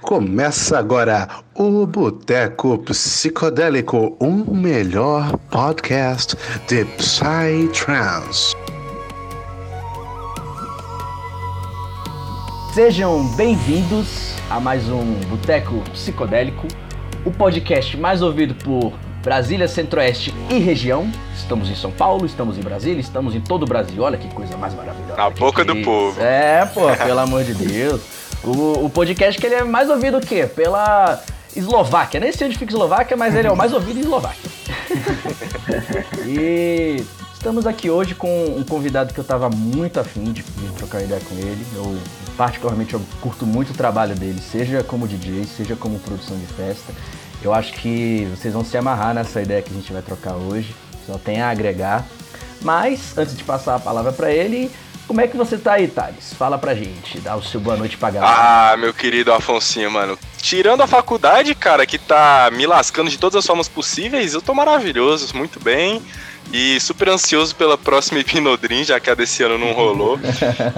Começa agora o Boteco Psicodélico, um melhor podcast de Psytrance. Sejam bem-vindos a mais um Boteco Psicodélico, o podcast mais ouvido por Brasília, Centro-Oeste e região. Estamos em São Paulo, estamos em Brasília, estamos em todo o Brasil. Olha que coisa mais maravilhosa. Na boca do povo. É, pô, pelo amor de Deus. O, o podcast que ele é mais ouvido o quê? Pela Eslováquia. Nem sei onde fica Eslováquia, mas ele é o mais ouvido em Eslováquia. e estamos aqui hoje com um convidado que eu tava muito afim de, de trocar ideia com ele. Eu, particularmente, eu curto muito o trabalho dele, seja como DJ, seja como produção de festa. Eu acho que vocês vão se amarrar nessa ideia que a gente vai trocar hoje. Só tem a agregar. Mas, antes de passar a palavra para ele, como é que você tá aí, Thales? Fala pra gente, dá o seu boa noite pra galera. Ah, meu querido Afonsinho, mano. Tirando a faculdade, cara, que tá me lascando de todas as formas possíveis, eu tô maravilhoso, muito bem. E super ansioso pela próxima Hipnodrim, já que a desse ano não rolou.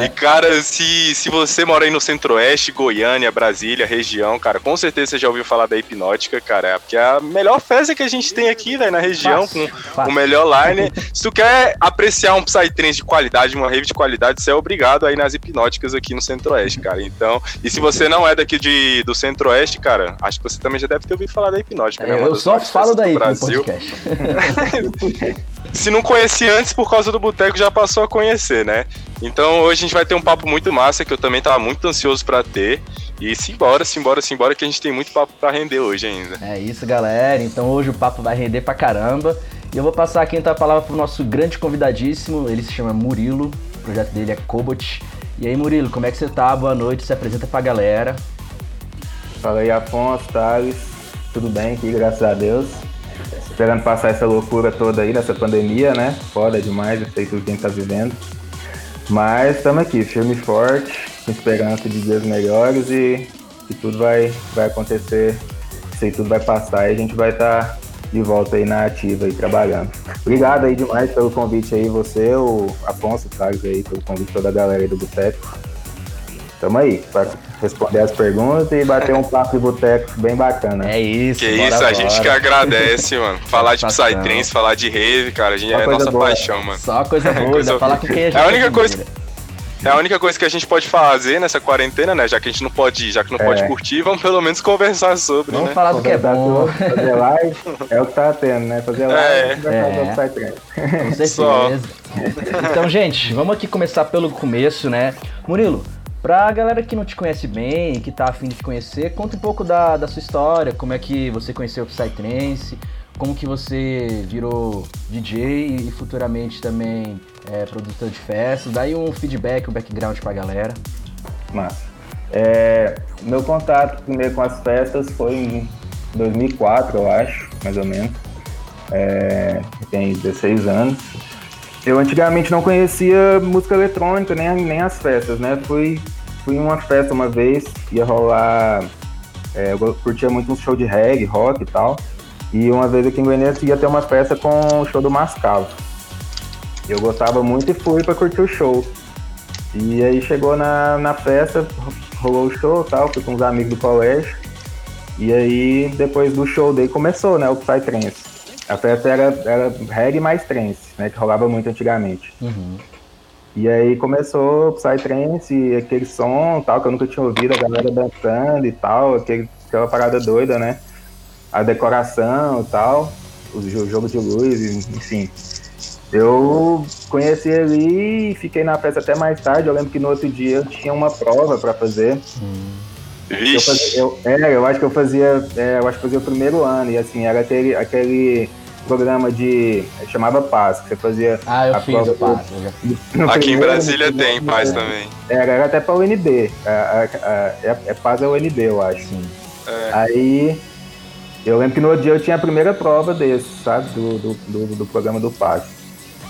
e, cara, se, se você mora aí no Centro-Oeste, Goiânia, Brasília, região, cara, com certeza você já ouviu falar da Hipnótica, cara. Porque é a melhor festa que a gente tem aqui, velho, na região, fácil, com fácil. o melhor line. se tu quer apreciar um Psytrance de qualidade, uma rave de qualidade, você é obrigado aí nas Hipnóticas aqui no Centro-Oeste, cara. Então, e se você não é daqui de, do Centro-Oeste, cara, acho que você também já deve ter ouvido falar da Hipnótica, né? É, eu só falo daí no podcast. se não conhecia antes por causa do boteco, já passou a conhecer, né? Então hoje a gente vai ter um papo muito massa que eu também tava muito ansioso para ter. E simbora, simbora, simbora, que a gente tem muito papo para render hoje ainda. É isso, galera. Então hoje o papo vai render pra caramba. E eu vou passar aqui então a palavra pro nosso grande convidadíssimo. Ele se chama Murilo. O projeto dele é Cobot. E aí, Murilo, como é que você tá? Boa noite. Se apresenta pra galera. Fala aí, Afonso, Thales. Tudo bem aqui, graças a Deus esperando passar essa loucura toda aí, nessa pandemia, né? Foda demais, eu sei tudo que a gente tá vivendo. Mas estamos aqui, firme e forte, com esperança de dias melhores e que tudo vai, vai acontecer, sei tudo vai passar e a gente vai estar tá de volta aí na ativa aí trabalhando. Obrigado aí demais pelo convite aí, você, o Afonso, o Carlos aí, pelo convite toda a galera aí do Boteco. Tamo aí, para responder as perguntas e bater um papo de boteco bem bacana. É isso, Que isso, bora. a gente que agradece, mano. Falar de Psytrance, falar de rave, cara, a gente Só é nossa boa. paixão, mano. Só coisa boa, coisa falar com quem a gente É a única coisa... É a única coisa que a gente pode fazer nessa quarentena, né? Já que a gente não pode, já que não é. pode curtir, vamos pelo menos conversar sobre, vamos né? falar do que é bom. Fazer live é o que tá tendo, né? Fazer live é. é. Com certeza. Só. Então, gente, vamos aqui começar pelo começo, né? Murilo, Pra galera que não te conhece bem, que tá afim de te conhecer, conta um pouco da, da sua história, como é que você conheceu o Psytrance, como que você virou DJ e futuramente também é, produtor de festas, daí um feedback, um background pra galera. Massa. É, meu contato primeiro com as festas foi em 2004, eu acho, mais ou menos. É, tem 16 anos. Eu antigamente não conhecia música eletrônica, nem, nem as festas, né? Fui, fui em uma festa uma vez, ia rolar. É, eu curtia muito um show de reggae, rock e tal. E uma vez aqui em Goiânia ia ter uma festa com o show do Mascavo. Eu gostava muito e fui para curtir o show. E aí chegou na, na festa, rolou o show e tal, fui com uns amigos do colégio. E aí, depois do show daí começou, né, o Psytrance. A festa era, era reggae mais trance, né? Que rolava muito antigamente. Uhum. E aí começou o Psytrance, aquele som tal, que eu nunca tinha ouvido, a galera dançando e tal, aquele, aquela parada doida, né? A decoração e tal, o jogo de luz, enfim. Eu conheci ali e fiquei na festa até mais tarde. Eu lembro que no outro dia eu tinha uma prova para fazer. Hum. Eu, fazia, eu, é, eu acho que eu fazia, é, eu acho que fazia o primeiro ano e assim era aquele, aquele programa de. chamava Paz, que você fazia. Ah, eu fiz o Paz. Aqui em Brasília tem Paz também. Era, era até pra UNB. A, a, a, é, é Paz é UNB, eu acho. Sim. É. Aí. Eu lembro que no outro dia eu tinha a primeira prova desse, sabe? Do, do, do, do programa do Paz.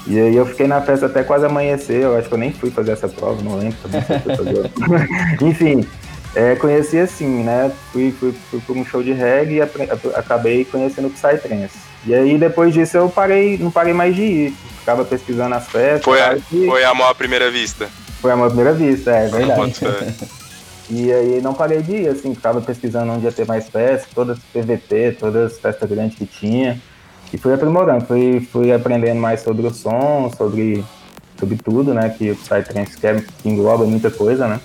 E aí eu fiquei na festa até quase amanhecer, eu acho que eu nem fui fazer essa prova, não lembro também se eu fui fazer. Enfim, é, conheci assim, né? Fui, fui, fui por um show de reggae e acabei conhecendo o Psytrance. E aí depois disso eu parei, não parei mais de ir. Ficava pesquisando as festas. Foi, a, e... foi amor à primeira vista. Foi amor à primeira vista, é verdade. E aí não parei de ir, assim, ficava pesquisando onde ia ter mais festas, todas PVT, todas as festas grandes que tinha. E fui aprimorando, fui, fui aprendendo mais sobre o som, sobre, sobre tudo, né? Que o Psytrance quer, que engloba muita coisa, né?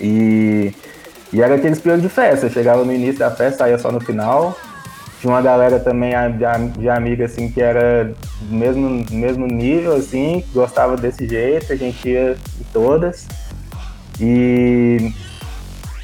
E, e era aqueles períodos de festa, chegava no início da festa, saía só no final. Tinha uma galera também de, de amiga, assim, que era do mesmo, mesmo nível, assim, que gostava desse jeito, a gente ia em todas. E,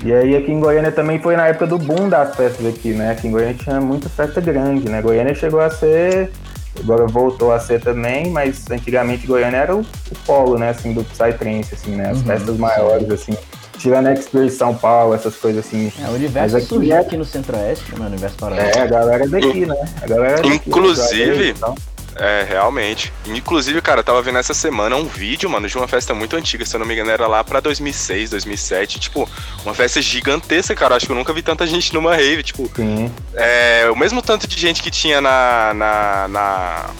e aí aqui em Goiânia também foi na época do boom das festas aqui, né? Aqui em Goiânia tinha muita festa grande, né? Goiânia chegou a ser, agora voltou a ser também, mas antigamente Goiânia era o, o polo, né? Assim, do Psytrance, assim, né? As uhum, festas maiores, assim. Tirando Expert São Paulo, essas coisas assim. É, o universo aqui surgiu é... aqui no Centro-Oeste, né? O universo paralelo. É, a galera daqui, né? A galera daqui, Inclusive, então. É, realmente. Inclusive, cara, eu tava vendo essa semana um vídeo, mano, de uma festa muito antiga, se eu não me engano, era lá pra 2006, 2007. Tipo, uma festa gigantesca, cara. Acho que eu nunca vi tanta gente numa rave. Tipo, Sim. É, o mesmo tanto de gente que tinha na. na, na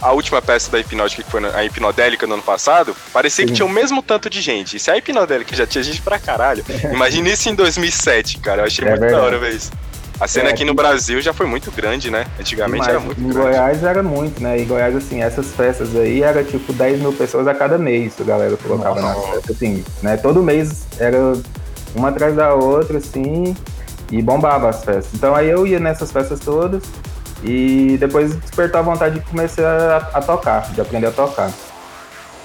a última peça da Hipnótica, que foi a Hipnodélica no ano passado, parecia que tinha o mesmo tanto de gente. E se a Hipnodélica já tinha gente pra caralho, imagina isso em 2007, cara. Eu achei é muito verdade. da hora ver isso. A cena é, aqui no Brasil já foi muito grande, né? Antigamente era muito em grande. Em Goiás era muito, né? Em Goiás, assim, essas festas aí era tipo 10 mil pessoas a cada mês, a galera colocava Nossa. nas festas, assim, né? Todo mês era uma atrás da outra, assim, e bombava as festas. Então aí eu ia nessas festas todas e depois despertou a vontade de começar a, a tocar, de aprender a tocar.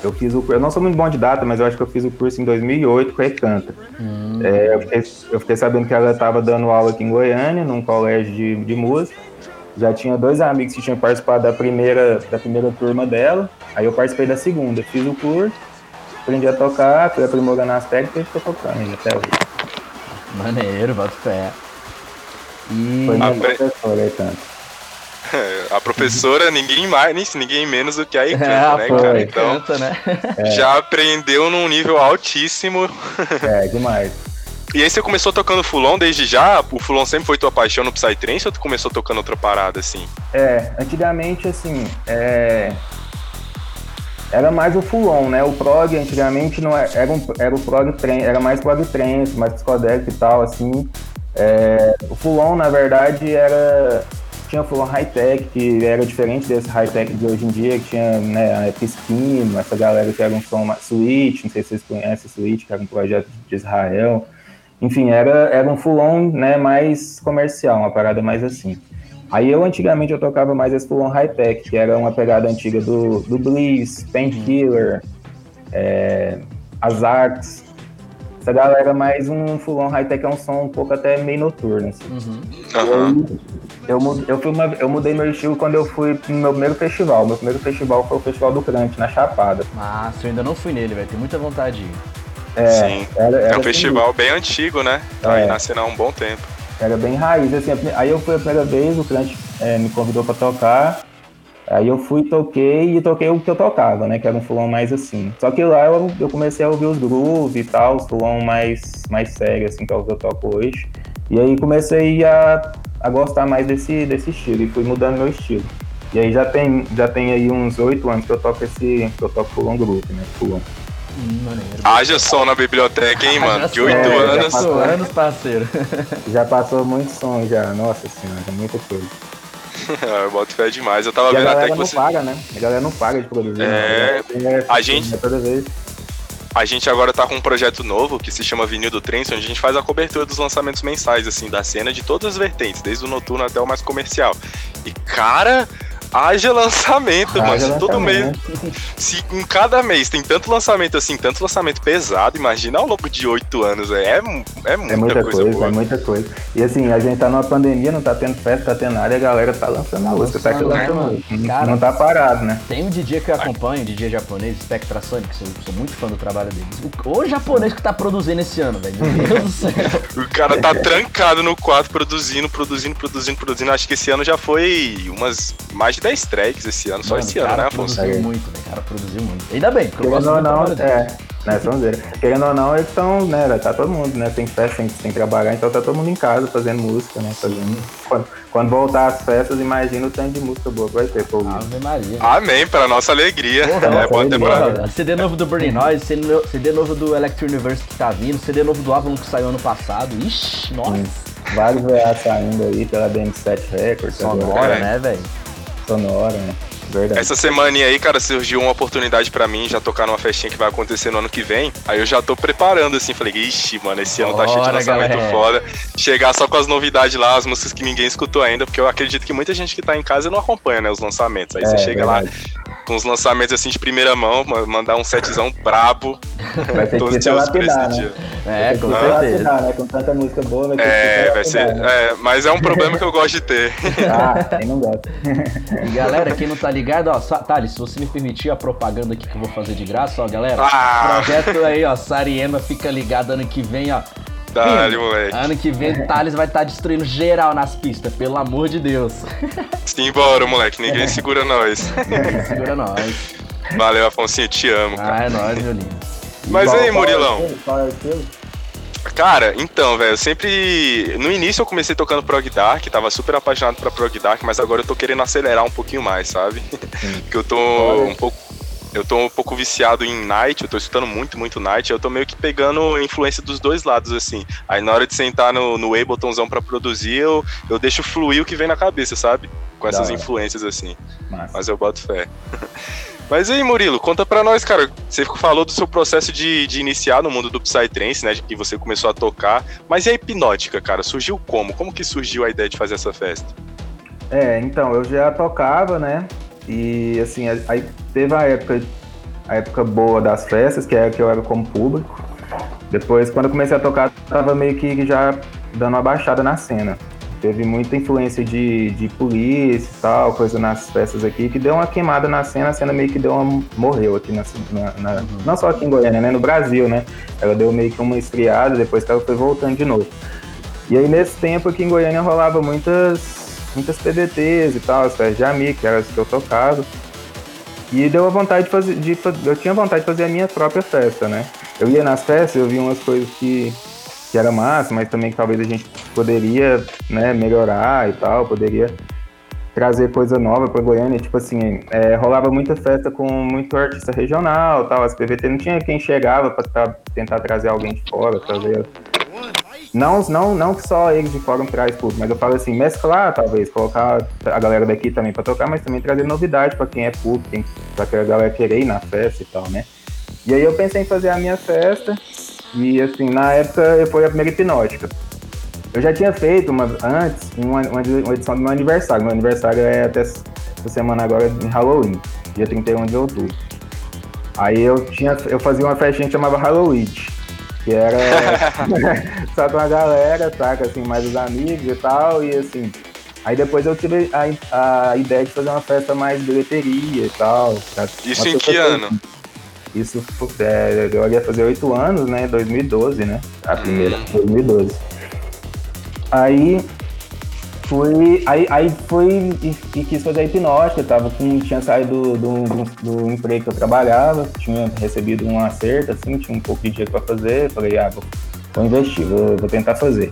Eu fiz o eu não sou muito bom de data, mas eu acho que eu fiz o curso em 2008 com a Ecanta. Hum. É, eu, fiquei, eu, fiquei, sabendo que ela estava dando aula aqui em Goiânia, num colégio de, de música. Já tinha dois amigos que tinham participado da primeira, da primeira turma dela. Aí eu participei da segunda. Fiz o curso, aprendi a tocar, fui aprimorando as técnicas e estou tocando até hoje. Maneiro, bota fé. E... Apre... professora, Ecanta. a professora, ninguém mais, ninguém menos do que a Icanta, é, né, pô, cara? Então, né? É. já aprendeu num nível altíssimo. É, demais. E aí você começou tocando Fulon desde já? O Fulon sempre foi tua paixão no Psytrance ou tu começou tocando outra parada, assim? É, antigamente, assim, é... Era mais o Fulon, né? O prog antigamente não era, é, era, um, era o prog trance, era mais prog trance, mais psicodélico e tal, assim. É... O Fulon, na verdade, era tinha o high-tech, que era diferente desse high-tech de hoje em dia, que tinha né, a Epistino, essa galera que era um som Switch, não sei se vocês conhecem Switch, que era um projeto de Israel. Enfim, era, era um full-on né, mais comercial, uma parada mais assim. Aí eu, antigamente, eu tocava mais esse full-on high-tech, que era uma pegada antiga do, do Bliss, Painkiller, é, as Arts, essa galera mais um full-on high-tech é um som um pouco até meio noturno, assim. Uhum. Eu, eu, fui uma, eu mudei meu estilo quando eu fui no meu primeiro festival. Meu primeiro festival foi o Festival do Crunch, na Chapada. Massa, eu ainda não fui nele, velho. Tenho muita vontade de ir. É, Sim. Era, era é um festival bem antigo, né? Tá é. aí na cena há um bom tempo. Era bem raiz, assim. Aí eu fui a primeira vez, o Crunch é, me convidou pra tocar. Aí eu fui, toquei e toquei o que eu tocava, né? Que era um fulão mais assim. Só que lá eu, eu comecei a ouvir os grooves e tal, os fulão mais, mais sério, assim, que é o que eu toco hoje. E aí comecei a a gostar mais desse, desse estilo e fui mudando meu estilo. E aí já tem, já tem aí uns oito anos que eu toco esse. que eu toco Fulon Group, né? Fulon. Hum, Haja som na biblioteca, hein, mano? De oito é, anos. Passou anos, parceiro. já passou muito som já, nossa senhora, muita coisa. eu boto fé demais. Eu tava e vendo até que você. A galera não paga, né? A galera não paga de produzir. É. Né? A, a gente. Toda vez. A gente agora tá com um projeto novo que se chama Vinil do Trance, onde a gente faz a cobertura dos lançamentos mensais, assim, da cena de todas as vertentes, desde o noturno até o mais comercial. E, cara, haja lançamento, haja mano. Todo mês. Se em cada mês tem tanto lançamento assim, tanto lançamento pesado, imagina ao longo de oito anos. É, é, é muita, é muita coisa, coisa É muita coisa. E assim, a gente tá numa pandemia, não tá tendo festa, tá tendo nada, e a galera tá lançando a música, tá lançando Cara, não tá parado, né? Tem um DJ que eu acompanho, um DJ japonês, Spectra Sonic, sou, sou muito fã do trabalho deles. O, o japonês que tá produzindo esse ano, velho. Meu Deus do céu. o cara tá trancado no quarto, produzindo, produzindo, produzindo, produzindo. Acho que esse ano já foi umas mais de 10 tracks esse ano, só esse ano, né, Afonso? Produziu muito, né? Cara produziu muito. Ainda bem, porque eu gosto não, não, é. né, sonzeira. Querendo ou não, eles estão, né, tá todo mundo, né, tem festa, tem, tem que trabalhar, então tá todo mundo em casa fazendo música, né, fazendo... Quando, quando voltar as festas, imagina o tanto de música boa que vai ter, pô. Ave Maria. Amém, para nossa alegria. Porra, é nossa boa alegria. temporada. CD novo do Burning Noise, CD no- CD novo do Electro Universe que tá vindo, CD novo do Avalon que saiu ano passado. Ixi, nossa. Hum. Vários VA saindo aí pela DM7 Records, Sonora, agora, É. né, velho? Sonora, né, verdade. Essa semana aí, cara, surgiu uma oportunidade pra mim já tocar numa festinha que vai acontecer no ano que vem. Aí eu já tô preparando, assim, falei, ixi, mano, esse ano tá cheio de Bora, lançamento galera. foda. Chegar só com as novidades lá, as músicas que ninguém escutou ainda, porque eu acredito que muita gente que tá em casa não acompanha, né, os lançamentos. Aí você É, chega lá verdade. Com os lançamentos assim de primeira mão, ma- mandar um setzão brabo. Vai ter que se ansioso por esse lapidar, né? dia. É, com certeza. lapidar, né? Com tanta música boa, vai ter É, que vai se ser. né? É, mas é um problema que eu gosto de ter. Ah, quem não gosta. E galera, quem não tá ligado, ó, Thales, se você me permitir a propaganda aqui que eu vou fazer de graça, ó, galera. Ah! Projeto aí, ó, Sariema fica ligado ano que vem, ó. Filho, moleque. Ano que vem, Thales vai estar destruindo geral nas pistas, pelo amor de Deus. Simbora, moleque. Ninguém segura nós. Segura nós. Valeu, Afonso, te amo, cara. Ah, é nóis, meu lindo. Mas aí, é o Murilão? Qual é o estilo? Cara, então, velho, sempre. No início eu comecei tocando prog dark, tava super apaixonado pra prog dark, mas agora eu tô querendo acelerar um pouquinho mais, sabe? Porque eu tô Olha. um pouco. Eu tô um pouco viciado em night, eu tô escutando muito, muito night, eu tô meio que pegando influência dos dois lados, assim. Aí na hora de sentar no, no Abletonzão pra produzir, eu, eu deixo fluir o que vem na cabeça, sabe? Com essas Da hora. influências, assim. Massa. Mas eu boto fé. Mas aí, Murilo, conta pra nós, cara. Você falou do seu processo de, de iniciar no mundo do Psytrance, né? De que você começou a tocar. Mas e a hipnótica, cara? Surgiu como? Como que surgiu a ideia de fazer essa festa? É, então, eu já tocava, né? E assim, aí teve a época, a época boa das festas, que era que eu era como público. Depois, quando eu comecei a tocar, tava meio que já dando uma baixada na cena. Teve muita influência de, de polícia e tal, coisa nas festas aqui, que deu uma queimada na cena, a cena meio que deu uma. morreu aqui na, na- na- não só aqui em Goiânia, né? No Brasil, né? Ela deu meio que uma esfriada, depois que ela foi voltando de novo. E aí nesse tempo aqui em Goiânia rolava muitas, muitas PDTs e tal, as festas de amigo, que eram as que eu tocava. E deu a vontade de fazer, de, eu tinha vontade de fazer a minha própria festa, né? Eu ia nas festas, eu via umas coisas que, que era massa, mas também que talvez a gente poderia, né, melhorar e tal, poderia trazer coisa nova para Goiânia, tipo assim, é, rolava muita festa com muito artista regional, tal, as PVT não tinha quem chegava para tentar trazer alguém de fora, trazer não, não, não só eles de fora traz público, mas eu falo assim, mesclar talvez, colocar a galera daqui também para tocar, mas também trazer novidade para quem é público, pra que a galera querer ir na festa e tal, né? E aí eu pensei em fazer a minha festa, e assim, na época foi a primeira hipnótica. Eu já tinha feito uma, antes uma, uma edição do meu aniversário. Meu aniversário é até essa semana agora em Halloween, dia 31 de outubro. Aí eu tinha, eu fazia uma festinha que chamava Halloween, que era só com a galera, saca, assim, mais os amigos e tal, e assim. Aí depois eu tive a, a ideia de fazer uma festa mais bilheteria e tal. Isso uma em que ano? Isso, é, eu ia fazer oito anos, né? 2012, né? A primeira, 2012. Aí fui. Aí, aí fui e, e quis fazer a hipnótica. Tava com, tinha saído do, do, do emprego que eu trabalhava, tinha recebido um acerto, assim, tinha um pouco de dinheiro pra fazer. Falei, ah, vou, vou investir, vou, vou tentar fazer.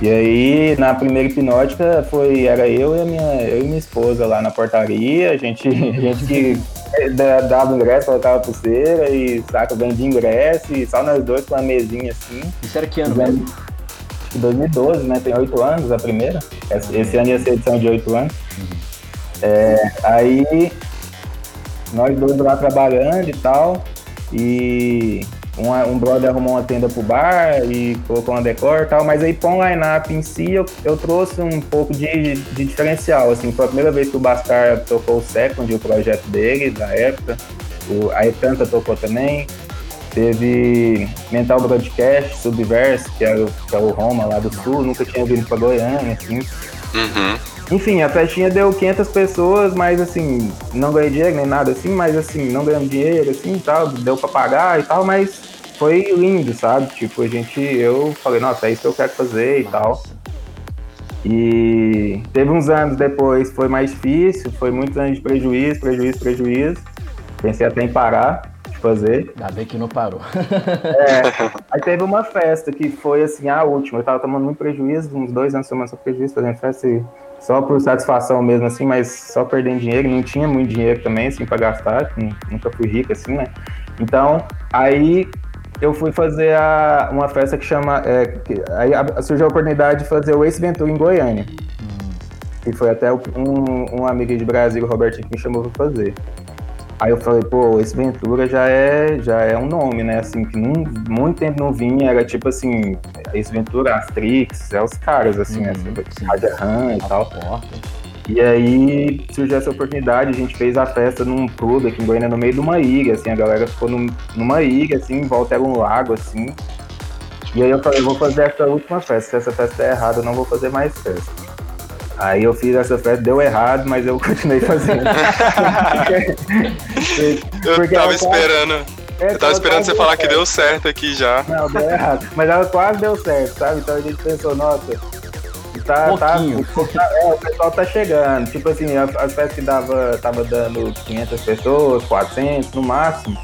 E aí, na primeira hipnótica, foi, era eu e, a minha, eu e minha esposa lá na portaria, a gente, a gente que da- dava ingresso, colocava pulseira e saca, vendia ingresso, e só nós dois com uma mesinha assim. Isso era que ano mesmo? Acho que 2012, né? Tem oito anos a primeira. Esse, ano ia ser edição de oito anos. É, aí nós dois lá trabalhando e tal. E um brother arrumou uma tenda pro bar e colocou uma decor e tal, mas aí pra um line-up em si eu, eu trouxe um pouco de, de diferencial. Assim, foi a primeira vez que o Bascar tocou o Second, o projeto dele, da época. O, a Etanta tocou também. Teve Mental Broadcast, Subverse, que é o, que é o Roma lá do sul, nunca tinha vindo pra Goiânia, assim. Uhum. Enfim, a festinha deu 500 pessoas, mas assim, não ganhei dinheiro nem nada assim, mas assim, não ganhamos dinheiro assim e tal, deu pra pagar e tal, mas foi lindo, sabe? Tipo, a gente, eu falei, nossa, é isso que eu quero fazer e tal. E teve uns anos depois, foi mais difícil, foi muitos anos de prejuízo, prejuízo, prejuízo. Pensei até em parar de fazer. Ainda bem que não parou. É, aí teve uma festa que foi assim, a última. Eu tava tomando muito prejuízo, uns dois anos tomando só prejuízo, fazendo festa e só por satisfação mesmo, assim, mas só perdendo dinheiro, não tinha muito dinheiro também, assim, pra gastar, nunca fui rico, assim, né? Então, aí eu fui fazer a, uma festa que chama. É, que, aí surgiu a oportunidade de fazer o Ace Ventura em Goiânia. Hum. E foi até um, um amigo de Brasil, o Roberto, que me chamou pra fazer. Aí eu falei, pô, esse Ventura já é, já é um nome, né? Assim, que não, muito tempo não vinha, era tipo assim, esse Ventura, Astrix, é os caras, assim, uhum, assim, Rádio Han e tal. Porta. E aí surgiu essa oportunidade, a gente fez a festa num clube aqui em Goiânia, no meio de uma ilha, assim, a galera ficou num, numa ilha, assim, em volta era um lago, assim. E aí eu falei, vou fazer essa última festa, se essa festa é errada, eu não vou fazer mais festa. Aí eu fiz essa festa, deu errado, mas eu continuei fazendo. eu tava esperando. É, eu tava esperando você falar que deu certo aqui já. Não, deu errado. Mas ela quase deu certo, sabe? Então a gente pensou, nossa, tá, tá, tá, é, o pessoal tá chegando. Tipo assim, as, festas que dava, tava dando 500 pessoas, 400 no máximo,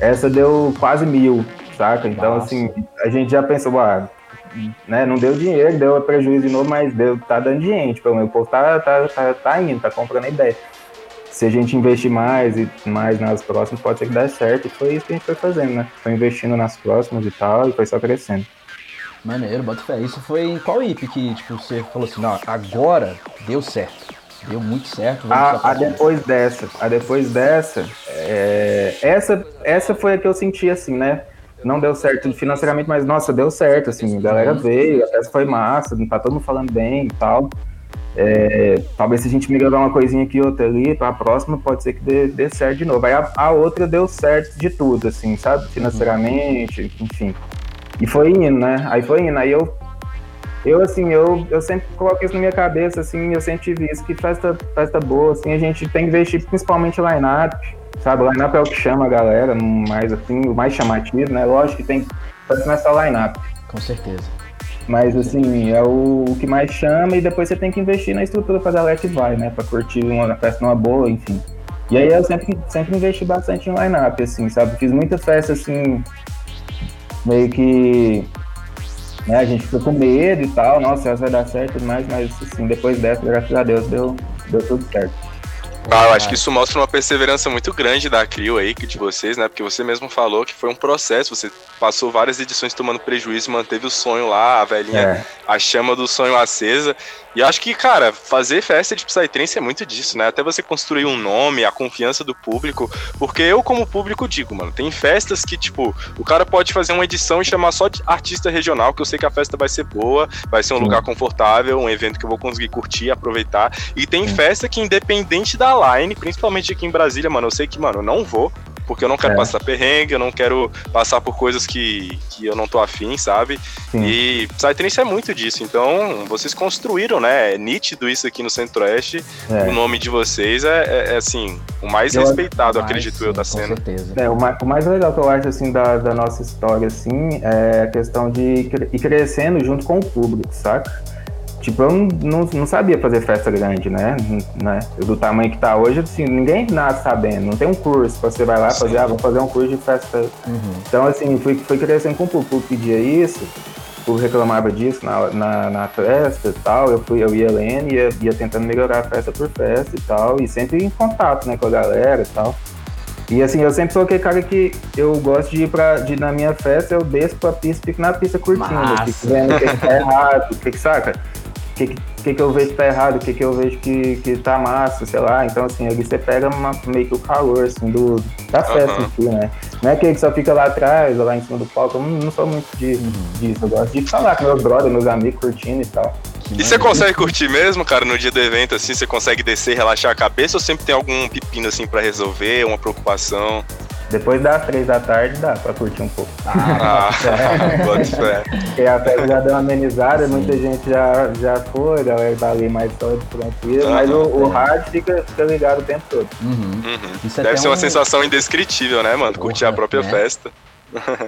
essa deu quase mil, saca? Então, Nossa. assim, a gente já pensou, ah, né? Não deu dinheiro, deu prejuízo de novo, mas deu, tá dando. Pelo menos o povo tá, tá, tá, tá indo, tá comprando a ideia. Se a gente investir mais e mais nas próximas, pode ser que dê certo. E foi isso que a gente foi fazendo, né? Foi investindo nas próximas e tal, e foi só crescendo. Maneiro, bota fé. Isso foi em qual IP que tipo, você falou assim, não, agora deu certo. Deu muito certo. A, a depois dessa, a depois dessa, é, essa, essa foi a que eu senti assim, né? Não deu certo financeiramente, mas nossa, deu certo, assim, a galera veio, a festa foi massa, tá todo mundo falando bem e tal. É, talvez se a gente melhorar uma coisinha aqui outra ali, para a próxima pode ser que dê, dê certo de novo. Aí a, a, outra deu certo de tudo, assim, sabe? Financeiramente, enfim. E foi indo, né? Aí foi indo. Aí eu, eu assim, eu, eu sempre coloquei isso na minha cabeça, assim, eu sempre tive isso, que festa, festa boa, assim, a gente tem que investir principalmente line-up, Sabe, o line-up é o que chama a galera, mais assim, o mais chamativo, né? Lógico que tem que o line-up. Com certeza. Mas assim, é o, o, que mais chama e depois você tem que investir na estrutura pra galera que vai, né? Pra curtir uma festa numa boa, enfim. E aí eu sempre, sempre investi bastante em line-up, assim, sabe? Fiz muita festa assim, meio que. Né, a gente ficou com medo e tal, nossa, essa vai dar certo e mais, mas assim, depois dessa, graças a Deus, deu, deu tudo certo. Ah, eu acho que isso mostra uma perseverança muito grande da Crio aí, de vocês, né? Porque você mesmo falou que foi um processo, você passou várias edições tomando prejuízo, manteve o sonho lá, a velhinha, é. a chama do sonho acesa. E acho que, cara, fazer festa de Psytrance é muito disso, né? Até você construir um nome, a confiança do público. Porque eu, como público, digo, mano, tem festas que, tipo, o cara pode fazer uma edição e chamar só de artista regional, que eu sei que a festa vai ser boa, vai ser um Sim. lugar confortável, um evento que eu vou conseguir curtir, aproveitar. E tem Sim. festa que, independente da line, principalmente aqui em Brasília, mano, eu sei que, mano, eu não vou, porque eu não quero é. passar perrengue, eu não quero passar por coisas que, que eu não tô afim, sabe? Sim. E Psytrance é muito disso, então vocês construíram, né? É nítido isso aqui no Centro-Oeste, é. o nome de vocês é, é, é assim, o mais eu, respeitado, mais, acredito sim, eu, da cena. Com certeza. É, o, mais, o mais legal que eu acho, assim, da, da nossa história, assim, é a questão de ir crescendo junto com o público, saca? Tipo, eu não, não sabia fazer festa grande, né? né? Do tamanho que tá hoje, assim, ninguém nasce sabendo. Não tem um curso, você vai lá fazer, ah, vou fazer um curso de festa. Uhum. Então, assim, fui, fui crescendo com o público, pedia isso, o público reclamava disso na, na, na, festa e tal. Eu, fui, eu ia lendo, ia, ia tentando melhorar a festa por festa e tal, e sempre em contato, né, com a galera e tal. E assim, eu sempre sou aquele cara que eu gosto de ir pra. De, na minha festa, eu desço pra pista, fico na pista curtindo, fico vendo o que, que tá errado, o que, que saca? Que, que, que eu vejo que tá errado, o que, que eu vejo que, que tá massa, sei lá. Então, assim, ali você pega uma, meio que o calor, assim, do, da festa uhum. em si, né? Não é aquele que só fica lá atrás, ou lá em cima do palco. Eu não, não sou muito de, uhum. disso. Eu gosto de falar com meus brothers, meus amigos, curtindo e tal. E você consegue curtir mesmo, cara, no dia do evento, assim? Você consegue descer, relaxar a cabeça ou sempre tem algum pepino, assim, para resolver, uma preocupação? Depois das três da tarde dá pra curtir um pouco. Ah, pode ser. Porque a festa já deu uma amenizada, Sim. muita gente já, já foi, a galera tá ali mais todo tranquilo, uhum. mas o, o hard fica, fica ligado o tempo todo. Uhum. Uhum. Deve ser uma um... sensação indescritível, né, mano? Curtir a própria né? festa.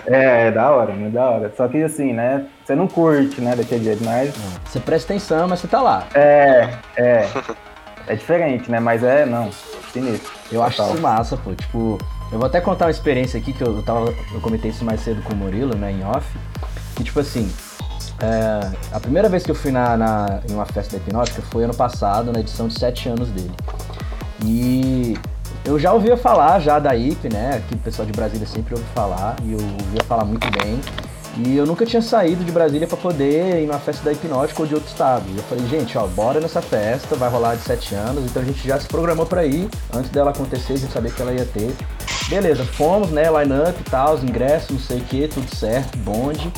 É, é da hora, muito da hora. Só que assim, né? Você não curte, né, daquele jeito, mas. Você presta atenção, mas você tá lá. É, é. É diferente, né? Mas é, não, sinistro. Eu acho isso massa, pô. Tipo, Eu vou até contar uma experiência aqui que eu, tava, eu comentei isso mais cedo com o Murilo, né, em off. Que tipo assim, é, a primeira vez que eu fui na, na, em uma festa da hipnótica foi ano passado, na edição de 7 anos dele. E eu já ouvia falar já da IP, né? Que o pessoal de Brasília sempre ouve falar, e eu ouvia falar muito bem. E eu nunca tinha saído de Brasília para poder ir numa festa da Hipnótica ou de outro estado. E eu falei, gente, ó, bora nessa festa, vai rolar de 7 anos, então a gente já se programou para ir, antes dela acontecer, a gente sabia que ela ia ter. Beleza, fomos, né, line-up e tal, os ingressos, não sei o que, tudo certo, bonde.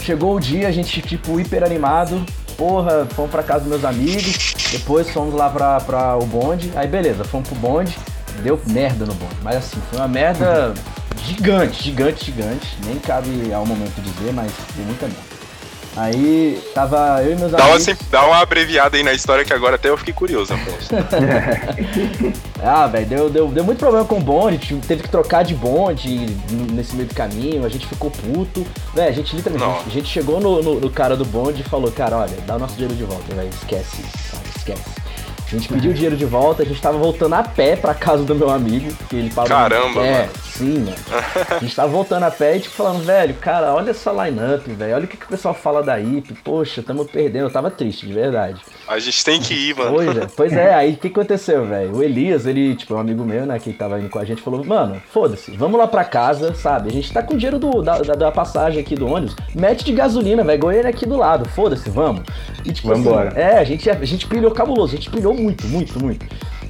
Chegou o dia, a gente, tipo, hiper animado, porra, fomos pra casa dos meus amigos, depois fomos lá pra, pra o bonde, aí beleza, fomos pro bonde, deu merda no bonde, mas assim, foi uma merda gigante, gigante, gigante. Nem cabe ao momento dizer, mas deu muita merda. Aí tava eu e meus dá amigos. Uma, dá uma abreviada aí na história que agora até eu fiquei curioso, Ah, velho, deu, deu, deu muito problema com o bonde, teve que trocar de bonde nesse meio do caminho, a gente ficou puto. Velho, a gente literalmente, a gente chegou no, no, no, cara do bonde e falou, cara, olha, dá o nosso dinheiro de volta, velho, esquece, sabe, esquece. A gente pediu o dinheiro de volta, a gente tava voltando a pé pra casa do meu amigo, que ele parou. Caramba, é, mano. Sim, mano. A gente tava voltando a pé e tipo falando, velho, cara, olha essa line-up, velho. Olha o que, que o pessoal fala da IP. Poxa, tamo perdendo. Eu tava triste, de verdade. A gente tem que ir, mano. Pois é, pois é aí o que aconteceu, velho? O Elias, ele, tipo, um amigo meu, né, que tava indo com a gente, falou, mano, foda-se, vamos lá pra casa, sabe? A gente tá com o dinheiro do, da, da, da passagem aqui do ônibus, mete de gasolina, velho, Goiânia aqui do lado, foda-se, vamos. E, tipo, vamos assim, embora. É, a gente, a gente pilhou cabuloso, a gente pilhou muito, muito, muito.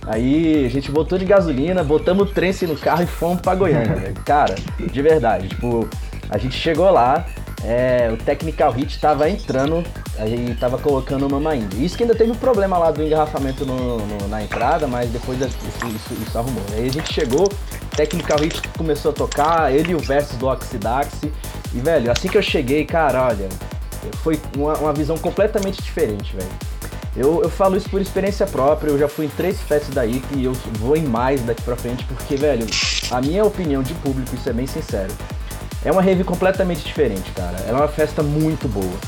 Aí a gente botou de gasolina, botamos o trem no carro e fomos pra Goiânia, velho. Cara, de verdade, tipo, a gente chegou lá, é, o Technical Hit tava entrando, a gente tava colocando uma ainda. Isso que ainda teve um problema lá do engarrafamento no, no, na entrada, mas depois isso, isso, isso, arrumou. Aí a gente chegou, Technical Hit começou a tocar, ele e o versus do Oxidax. E, velho, assim que eu cheguei, cara, olha, foi uma, uma visão completamente diferente, velho. Eu, eu falo isso por experiência própria, eu já fui em três festas da IP e eu vou em mais daqui pra frente, porque, velho, a minha opinião de público, isso é bem sincero, é uma rave completamente diferente, cara. Ela é uma festa muito boa.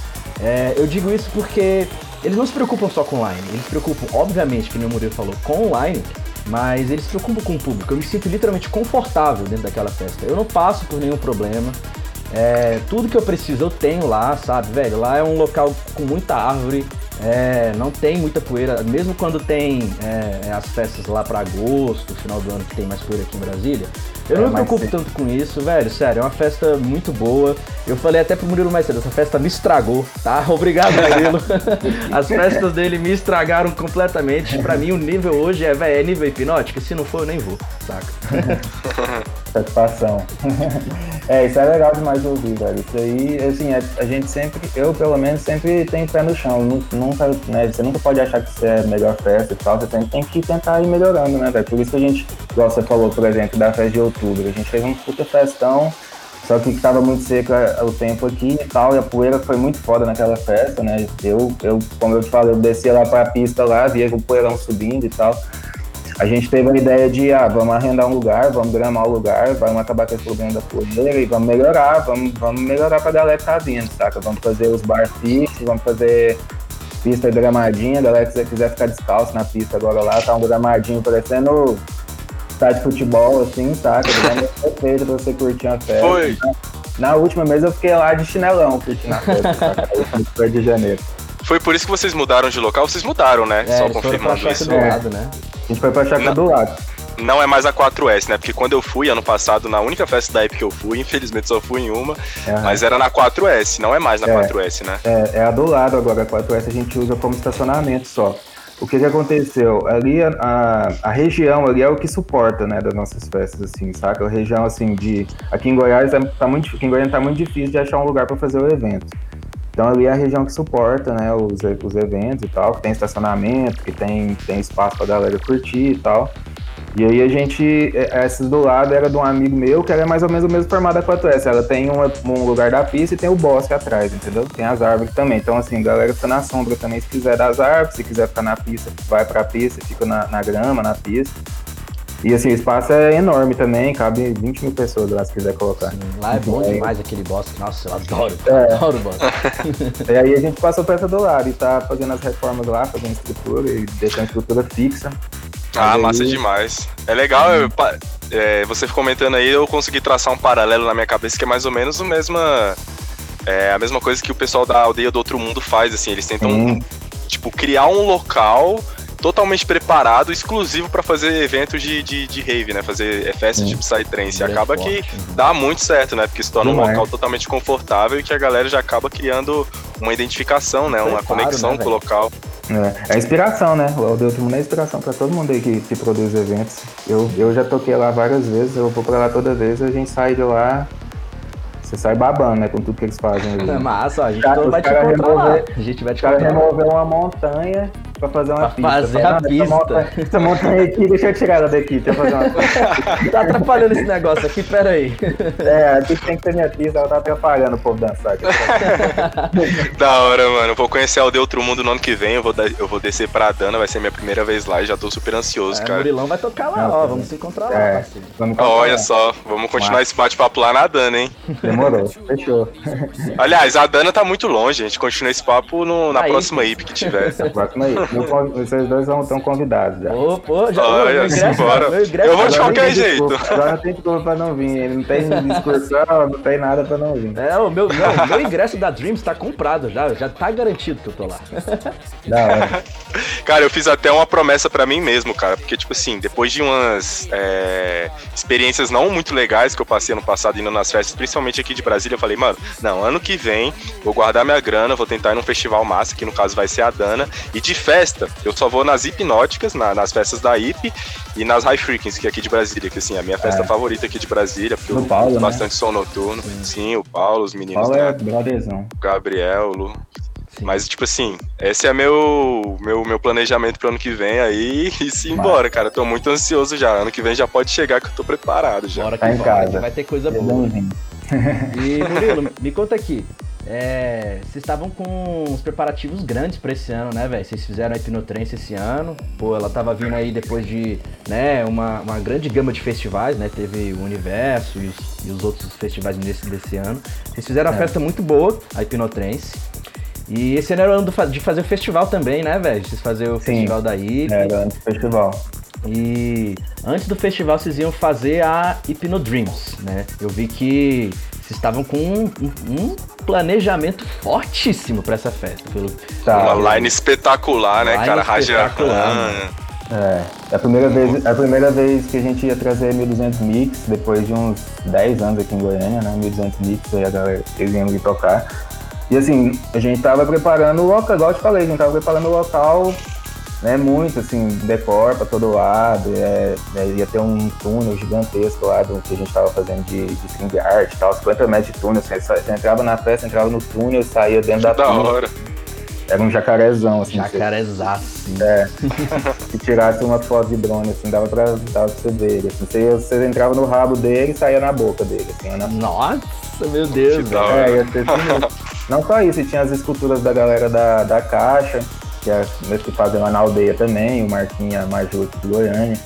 É, eu digo isso porque eles não se preocupam só com online, eles se preocupam, obviamente, que o Murilo falou, com online, mas eles se preocupam com o público. Eu me sinto literalmente confortável dentro daquela festa. Eu não passo por nenhum problema. É, tudo que eu preciso eu tenho lá, sabe, velho? Lá é um local com muita árvore, é, não tem muita poeira, mesmo quando tem é, as festas lá para agosto, final do ano que tem mais poeira aqui em Brasília. Eu é, não me preocupo sim. tanto com isso, velho, sério, é uma festa muito boa. Eu falei até pro Murilo mais cedo, essa festa me estragou, tá? Obrigado, Murilo. As festas dele me estragaram completamente. Pra mim, o nível hoje é, velho, é nível hipnótico, se não for, eu nem vou, saca? Satisfação. é, isso é legal demais ouvir, velho. Isso aí, assim, a, a, gente sempre, eu pelo menos, sempre tenho pé no chão. Nunca, né, você nunca pode achar que você é a melhor festa e tal, você tem, tem que tentar ir melhorando, né, velho? Por isso que a gente, igual você falou, por exemplo, da festa de outubro, a gente fez um puta festão, só que estava muito seco o tempo aqui e tal, e a poeira foi muito foda naquela festa, né? Eu, eu como eu te falei, eu descia lá pra pista lá, via o poeirão subindo e tal a gente teve a ideia de, ah, vamos arrendar um lugar, vamos gramar o lugar, vamos acabar com esse problema da poeira e vamos melhorar, vamos, vamos melhorar pra galera que tá vindo, saca? Vamos fazer os bar fixos, vamos fazer pista gramadinha, a galera que quiser ficar descalço na pista agora lá, tá um gramadinho parecendo estádio de futebol, assim, saca? Perfeito pra você curtir a festa. Foi. Na última vez eu fiquei lá de chinelão curtindo a festa, saca? De janeiro. Foi por isso que vocês mudaram de local? Vocês mudaram, né? É, Só confirmando isso. Do lado, né? A gente foi pra chácara do lado. Não é mais a 4S, né? Porque quando eu fui ano passado, na única festa da EP que eu fui, infelizmente só fui em uma, mas era na 4S, não é mais na é, 4S, né? É, é a do lado agora, a 4S a gente usa como estacionamento só. O que que aconteceu? Ali, a, a, a, região ali é o que suporta, né, das nossas festas, assim, saca? A região, assim, de... Aqui em Goiás, é, tá muito, aqui em Goiânia tá muito difícil de achar um lugar para fazer o evento. Então ali é a região que suporta né, os, os eventos e tal, que tem estacionamento, que tem, tem espaço pra galera curtir e tal. E aí a gente, é, essas do lado era de um amigo meu, que era mais ou menos o mesmo formato da 4S. Ela tem um, um lugar da pista e tem o bosque atrás, entendeu? Tem as árvores também. Então, assim, a galera fica na sombra também se quiser das árvores, se quiser ficar na pista, vai pra pista, fica na, na grama, na pista. E assim, o espaço é enorme também, cabe 20 mil pessoas lá se quiser colocar. Sim, lá é bom demais aquele bosque, nossa, eu adoro, é. adoro o bosque. e aí a gente passou pra essa do lado e tá fazendo as reformas lá, fazendo estrutura e deixando a estrutura fixa. Ah, aí... massa demais. É legal, eu, é, você comentando aí, eu consegui traçar um paralelo na minha cabeça que é mais ou menos o mesma. É a mesma coisa que o pessoal da aldeia do outro mundo faz, assim, eles tentam, hum. tipo, criar um local totalmente preparado, exclusivo para fazer eventos de, de, de, rave, né? Fazer festa de Psytrance. E acaba que dá muito certo, né? Porque se torna um local totalmente confortável e que a galera já acaba criando uma identificação, né? Uma conexão né, com o local. É, é inspiração, né? O Outro Mundo é inspiração para todo mundo aí que, que produz eventos. Eu, eu já toquei lá várias vezes, eu vou para lá toda vez, a gente sai de lá você sai babando, né? Com tudo que eles fazem ali. É massa, a gente cara, vai te remover, A gente vai te cara remover uma montanha pra fazer uma pra pista. Fazer a pista. Montanha, essa montanha aqui, deixa eu tirar ela daqui. Deixa eu fazer uma tá atrapalhando esse negócio aqui, pera aí. É, aqui tem que ter minha pista, ela tá atrapalhando o povo dançar. Aqui. da hora, mano. Vou conhecer a de Outro Mundo no ano que vem. Eu vou, eu vou descer pra Dana, vai ser minha primeira vez lá e já tô super ansioso, é, cara. O Murilão vai tocar lá, ó. Vamos se encontrar lá, é, vamos Olha lá. só, vamos continuar Mas... esse bate-papo lá na Dana, hein? Demorou, fechou. Aliás, a Dana tá muito longe, a gente continua esse papo no, na Aí. próxima IP que tiver. Na próxima IP. Vocês dois estão convidados já. Ô, pô, já Olha, meu ingresso, bora. Meu ingresso, eu vou de qualquer jeito. Agora não tem desculpa pra não vir. Ele não tem discussão, não tem nada pra não vir. É, o meu, não, meu ingresso da Dreams tá comprado já. Já tá garantido que eu tô lá. Não, cara, eu fiz até uma promessa pra mim mesmo, cara. Porque, tipo assim, depois de umas é, experiências não muito legais que eu passei ano passado indo nas festas, principalmente aqui de Brasília, eu falei, mano, não, ano que vem vou guardar minha grana, vou tentar ir num festival massa, que no caso vai ser a Dana. E de festa, eu só vou nas hipnóticas, na, nas festas da IP e nas High Frequency, que é aqui de Brasília, que assim, a minha festa é. favorita aqui de Brasília, porque no eu Paulo, né? bastante som noturno. Sim. Sim. o Paulo, os meninos. Paulo é brotherzão. Gabriel, Lu. Sim. Mas, tipo assim, esse é meu, meu, meu planejamento pro ano que vem aí e se embora, cara. Tô muito ansioso já. Ano que vem já pode chegar que eu tô preparado já. Bora tá em casa. Vai ter coisa boa. E Murilo, me conta aqui. É, vocês estavam com os preparativos grandes para esse ano, né, velho? Vocês fizeram a Hipnotrense esse ano. Pô, ela tava vindo aí depois de, né, uma, uma grande gama de festivais, né? Teve o Universo e os, e os outros festivais desse, desse ano. Vocês fizeram uma é. festa muito boa, a Hipnotrense. E esse ano era o ano de fazer o festival também, né, velho? Vocês fazer o Sim, festival da IP. Era antes do festival. E antes do festival vocês iam fazer a Hipnodreams, né? Eu vi que vocês estavam com um, um planejamento fortíssimo para essa festa. Pelo, tá, uma line espetacular, né, line cara? Espetacular, É, é a primeira, vez, é a primeira vez que a gente ia trazer 1200 mix, depois de uns 10 anos aqui em Goiânia, né? 1200 mix, aí a galera, eles iam vir tocar. E assim, a gente tava preparando o local, igual eu te falei, a gente tava preparando o local né, muito assim, decor para todo lado, é, é, ia ter um túnel gigantesco lá do que a gente estava fazendo de, de string art e tal, 50 metros de túnel, assim, você entrava na festa, entrava no túnel e saía dentro da, da hora. Era um jacarezão, assim. Jacarezaço. É. Se tirasse uma foto de drone, assim, dava pra, dava pra você ver. Assim, você, você entrava no rabo dele e saía na boca dele, assim. Na... Nossa, meu Deus. É, ia ter Não só isso, tinha as esculturas da galera da, da caixa, que é que fazem lá na aldeia também, o Marquinha Majuto de Goiânia.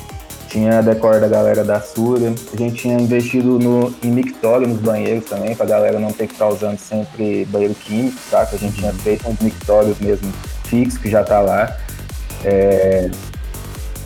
Tinha a decor da galera da Súria. A gente tinha investido no, em mictório nos banheiros também, pra galera não ter que estar usando sempre banheiro químico, tá? Que a gente tinha feito uns mictórios mesmo fixos, que já tá lá. É,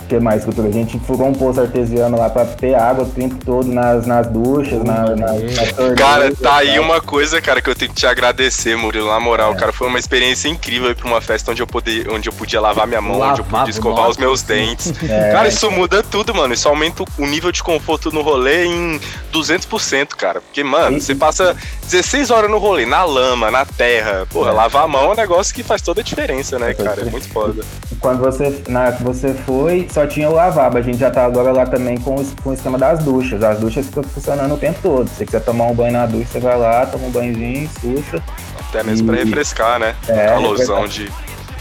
o que mais, cultura? A gente furou um poço artesiano lá pra ter água o tempo todo nas, nas duchas, na, na, na Cara, tá aí uma coisa, cara, que eu tenho que te agradecer, Murilo, na moral. É. Cara, foi uma experiência incrível ir pra uma festa onde eu, poder, onde eu podia lavar minha mão, onde eu podia escovar nossa. os meus dentes. É. Cara, isso muda tudo, mano. Isso aumenta o nível de conforto no rolê em 200%, cara. Porque, mano, você passa 16 horas no rolê, na lama, na terra. Porra, é. lavar a mão é um negócio que faz toda a diferença, né, cara? É muito foda. Quando você, na, você foi, só tinha o lavabo. A gente já tá agora lá também com, com o esquema das duchas. As duchas ficam funcionando o tempo todo. Se você quiser tomar um banho na ducha, você vai lá, toma um banhozinho, sucha. Até mesmo e... pra refrescar, né? É, calorzão de.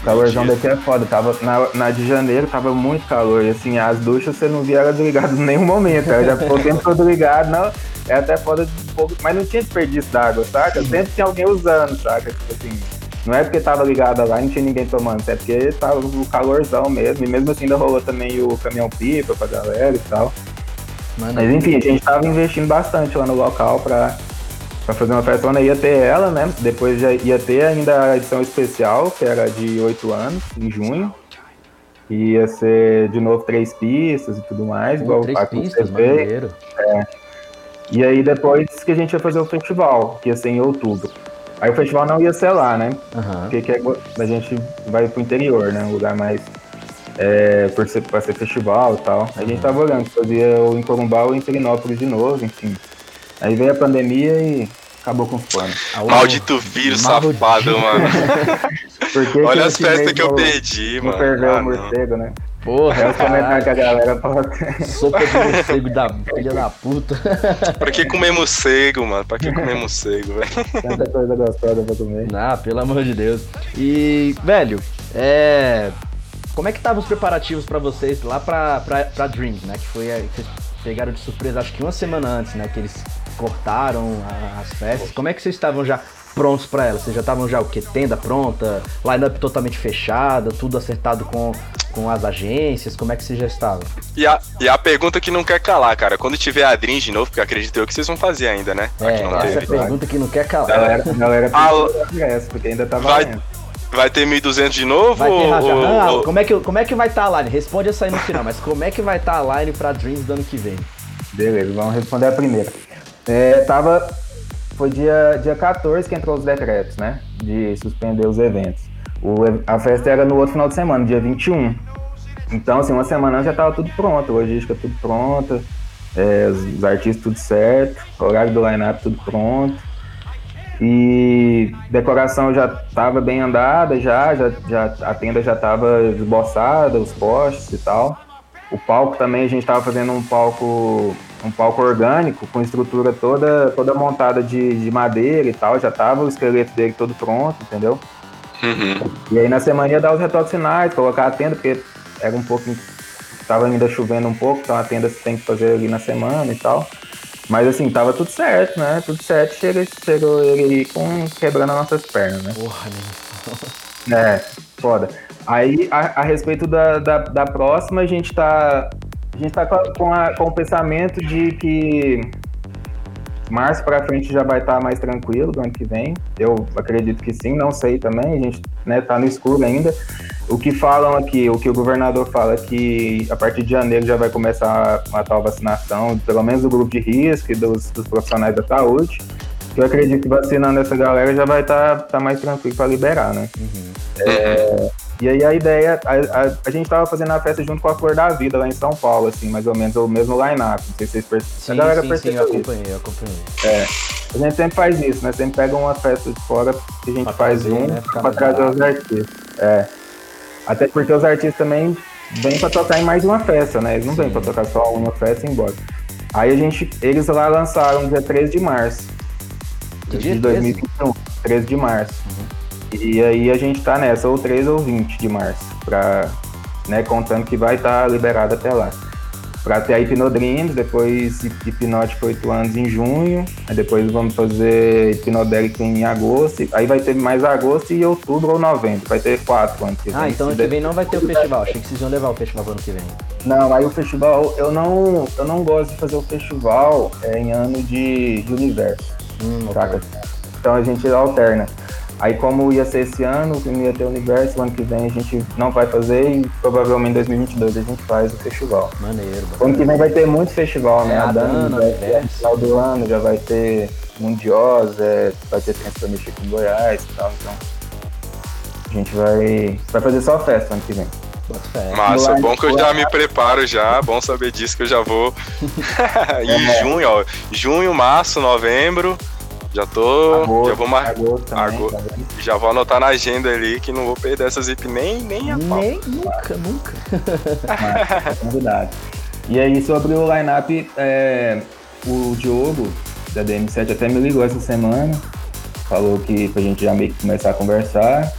Calorzão daqui é foda. Tava, na, na de janeiro tava muito calor. E assim, as duchas você não via ela desligada em nenhum momento. Ela já ficou o tempo todo ligado. Não, é até foda de pouco. Mas não tinha desperdício d'água, saca? Sempre tinha alguém usando, saca? Tipo assim. Não é porque tava ligada lá e não tinha ninguém tomando, é porque tava o calorzão mesmo. E mesmo assim ainda rolou também o caminhão pipa pra galera e tal. Mano, Mas enfim, a gente tava investindo bastante lá no local pra, pra fazer uma festa. Ia ter ela, né? Depois já ia ter ainda a edição especial, que era de 8 anos, em junho. Ia ser de novo três pistas e tudo mais, Pô, igual três a que pistas, maneiro. E aí depois que a gente ia fazer o festival, que ia ser em outubro. Aí o festival não ia ser lá, né? Aham. Porque que é, a gente vai pro interior, né? Um lugar mais é, por ser, pra ser festival e tal. A gente tava olhando, fazia o em Corumbá ou em de novo, enfim. Aí veio a pandemia e acabou com os planos. O- Maldito vírus Maldito. safado, mano. Olha as festas que eu perdi, Não mano. perdeu Ah, o não. morcego, né? É Porra, os comentários que a galera coloca. Sopa de morcego da filha da puta. Pra que comer morcego, mano? Pra que comer morcego, velho? Tanta coisa gostosa pra comer. Ah, pelo amor de Deus. E, velho, é. Como é que estavam os preparativos pra vocês lá pra, pra, pra Dreams, né? Que foi a, que vocês pegaram de surpresa, acho que uma semana antes, né? Que eles cortaram a- as festas. Como é que vocês estavam já prontos pra elas? Vocês já estavam já o quê? Tenda pronta, line-up totalmente fechada, tudo acertado com, com as agências? Como é que vocês já estavam? E a, e a pergunta que não quer calar, cara. Quando tiver a Dream de novo, porque acredito eu que vocês vão fazer ainda, né? É, essa é a teve. pergunta que não quer A calar. galera, a galera Ah, do ingresso, porque ainda tá vai- valendo. Vai ter 1.200 de novo? Vai ter ou- Raja ou- Han? ou- Como, é que, como é que vai estar a line? Responde essa aí no final, mas como é que vai estar a line pra Dreams do ano que vem? Beleza, vamos responder a primeira. É, tava. Foi dia, dia 14 que entrou os decretos, né? De suspender os eventos. O, a festa era no outro final de semana, dia 21. Então, assim, uma semana já tava tudo pronto, logística tudo pronta, é, os, os artistas tudo certo, horário do line-up tudo pronto. E decoração já tava bem andada, já, já, já a tenda já tava esboçada, os postes e tal. O palco também, a gente tava fazendo um palco um palco orgânico, com estrutura toda, toda montada de, de madeira e tal, já tava o esqueleto dele todo pronto, entendeu? Uhum. E aí na semana ia dar os retoques finais, colocar a tenda, porque era um pouco. Tava ainda chovendo um pouco, então a tenda você tem que fazer ali na semana e tal. Mas assim, tava tudo certo, né? Tudo certo, chega, chegou ele aí com, quebrando as nossas pernas, né? Porra, meu. É, foda. Aí, a, a respeito da, da, da próxima, a gente tá. A gente tá com, a- com, a- com o pensamento de que março pra frente já vai estar mais tranquilo do ano que vem. Eu acredito que sim, não sei também. A gente né, tá no escuro ainda. O que falam aqui, o que o governador fala é que a partir de janeiro já vai começar a tal vacinação, pelo menos do grupo de risco e dos, dos profissionais da saúde. Eu acredito que vacinando essa galera já vai estar tá, mais tranquilo para liberar, né? É, e aí a ideia, a, a, a gente tava fazendo a festa junto com a Flor da Vida lá em São Paulo, assim, mais ou menos o mesmo line-up. Não sei se vocês perceberam. Sim, a galera sim, sim, eu percebeu acompanhei, eu acompanhei. A gente sempre faz isso, né? Sempre pega uma festa de fora que a gente Pra faz trazer, um né? Mais trazer os artistas. É. Até porque os artistas também vêm pra tocar em mais de uma festa, né? Eles não vêm pra tocar só uma festa e ir embora. Aí a gente, eles lá lançaram dia 13 de março Que dia? de 2021, 13 de março. E aí a gente tá nessa, ou 13 ou 20 de março, pra, né, contando que vai estar liberado até lá. Pra ter a Hipnodreams, depois Hipnótico 8 anos em junho, aí depois vamos fazer Hipnodérico em agosto, aí vai ter mais agosto e outubro ou novembro, vai ter quatro anos que Ah, vem. então ano que vem não vai ter o festival. Achei que vocês iam levar o festival pro ano que vem. não, aí o festival, eu não, eu não gosto de fazer o festival é, em ano de, de universo, Hum? Então a gente alterna. Aí como ia ser esse ano, não ia ter universo, o ano que vem a gente não vai fazer e provavelmente em 2022 a gente faz o festival. Maneiro. O ano que vem vai ter muito festival, né? É, A a Dana Dana, vai Universo. ter no final do ano, já vai ter Mundiosa, é, vai ter Transformation aqui em Goiás e tal, então a gente vai, vai fazer só festa ano que vem. Massa, Lá- bom que eu já me preparo já, bom saber disso que eu já vou em É. junho, ó. Junho, março, novembro. Já tô. Agosto, já vou mar... agosto também, Agosto. tá? Já vou anotar na agenda ali que não vou perder essa zip nem, nem a pau. Nem, nunca, nunca. Mas, convidado. E aí, sobre o line-up, é, o Diogo, da DM7, até me ligou essa semana. Falou que pra gente já meio que começar a conversar.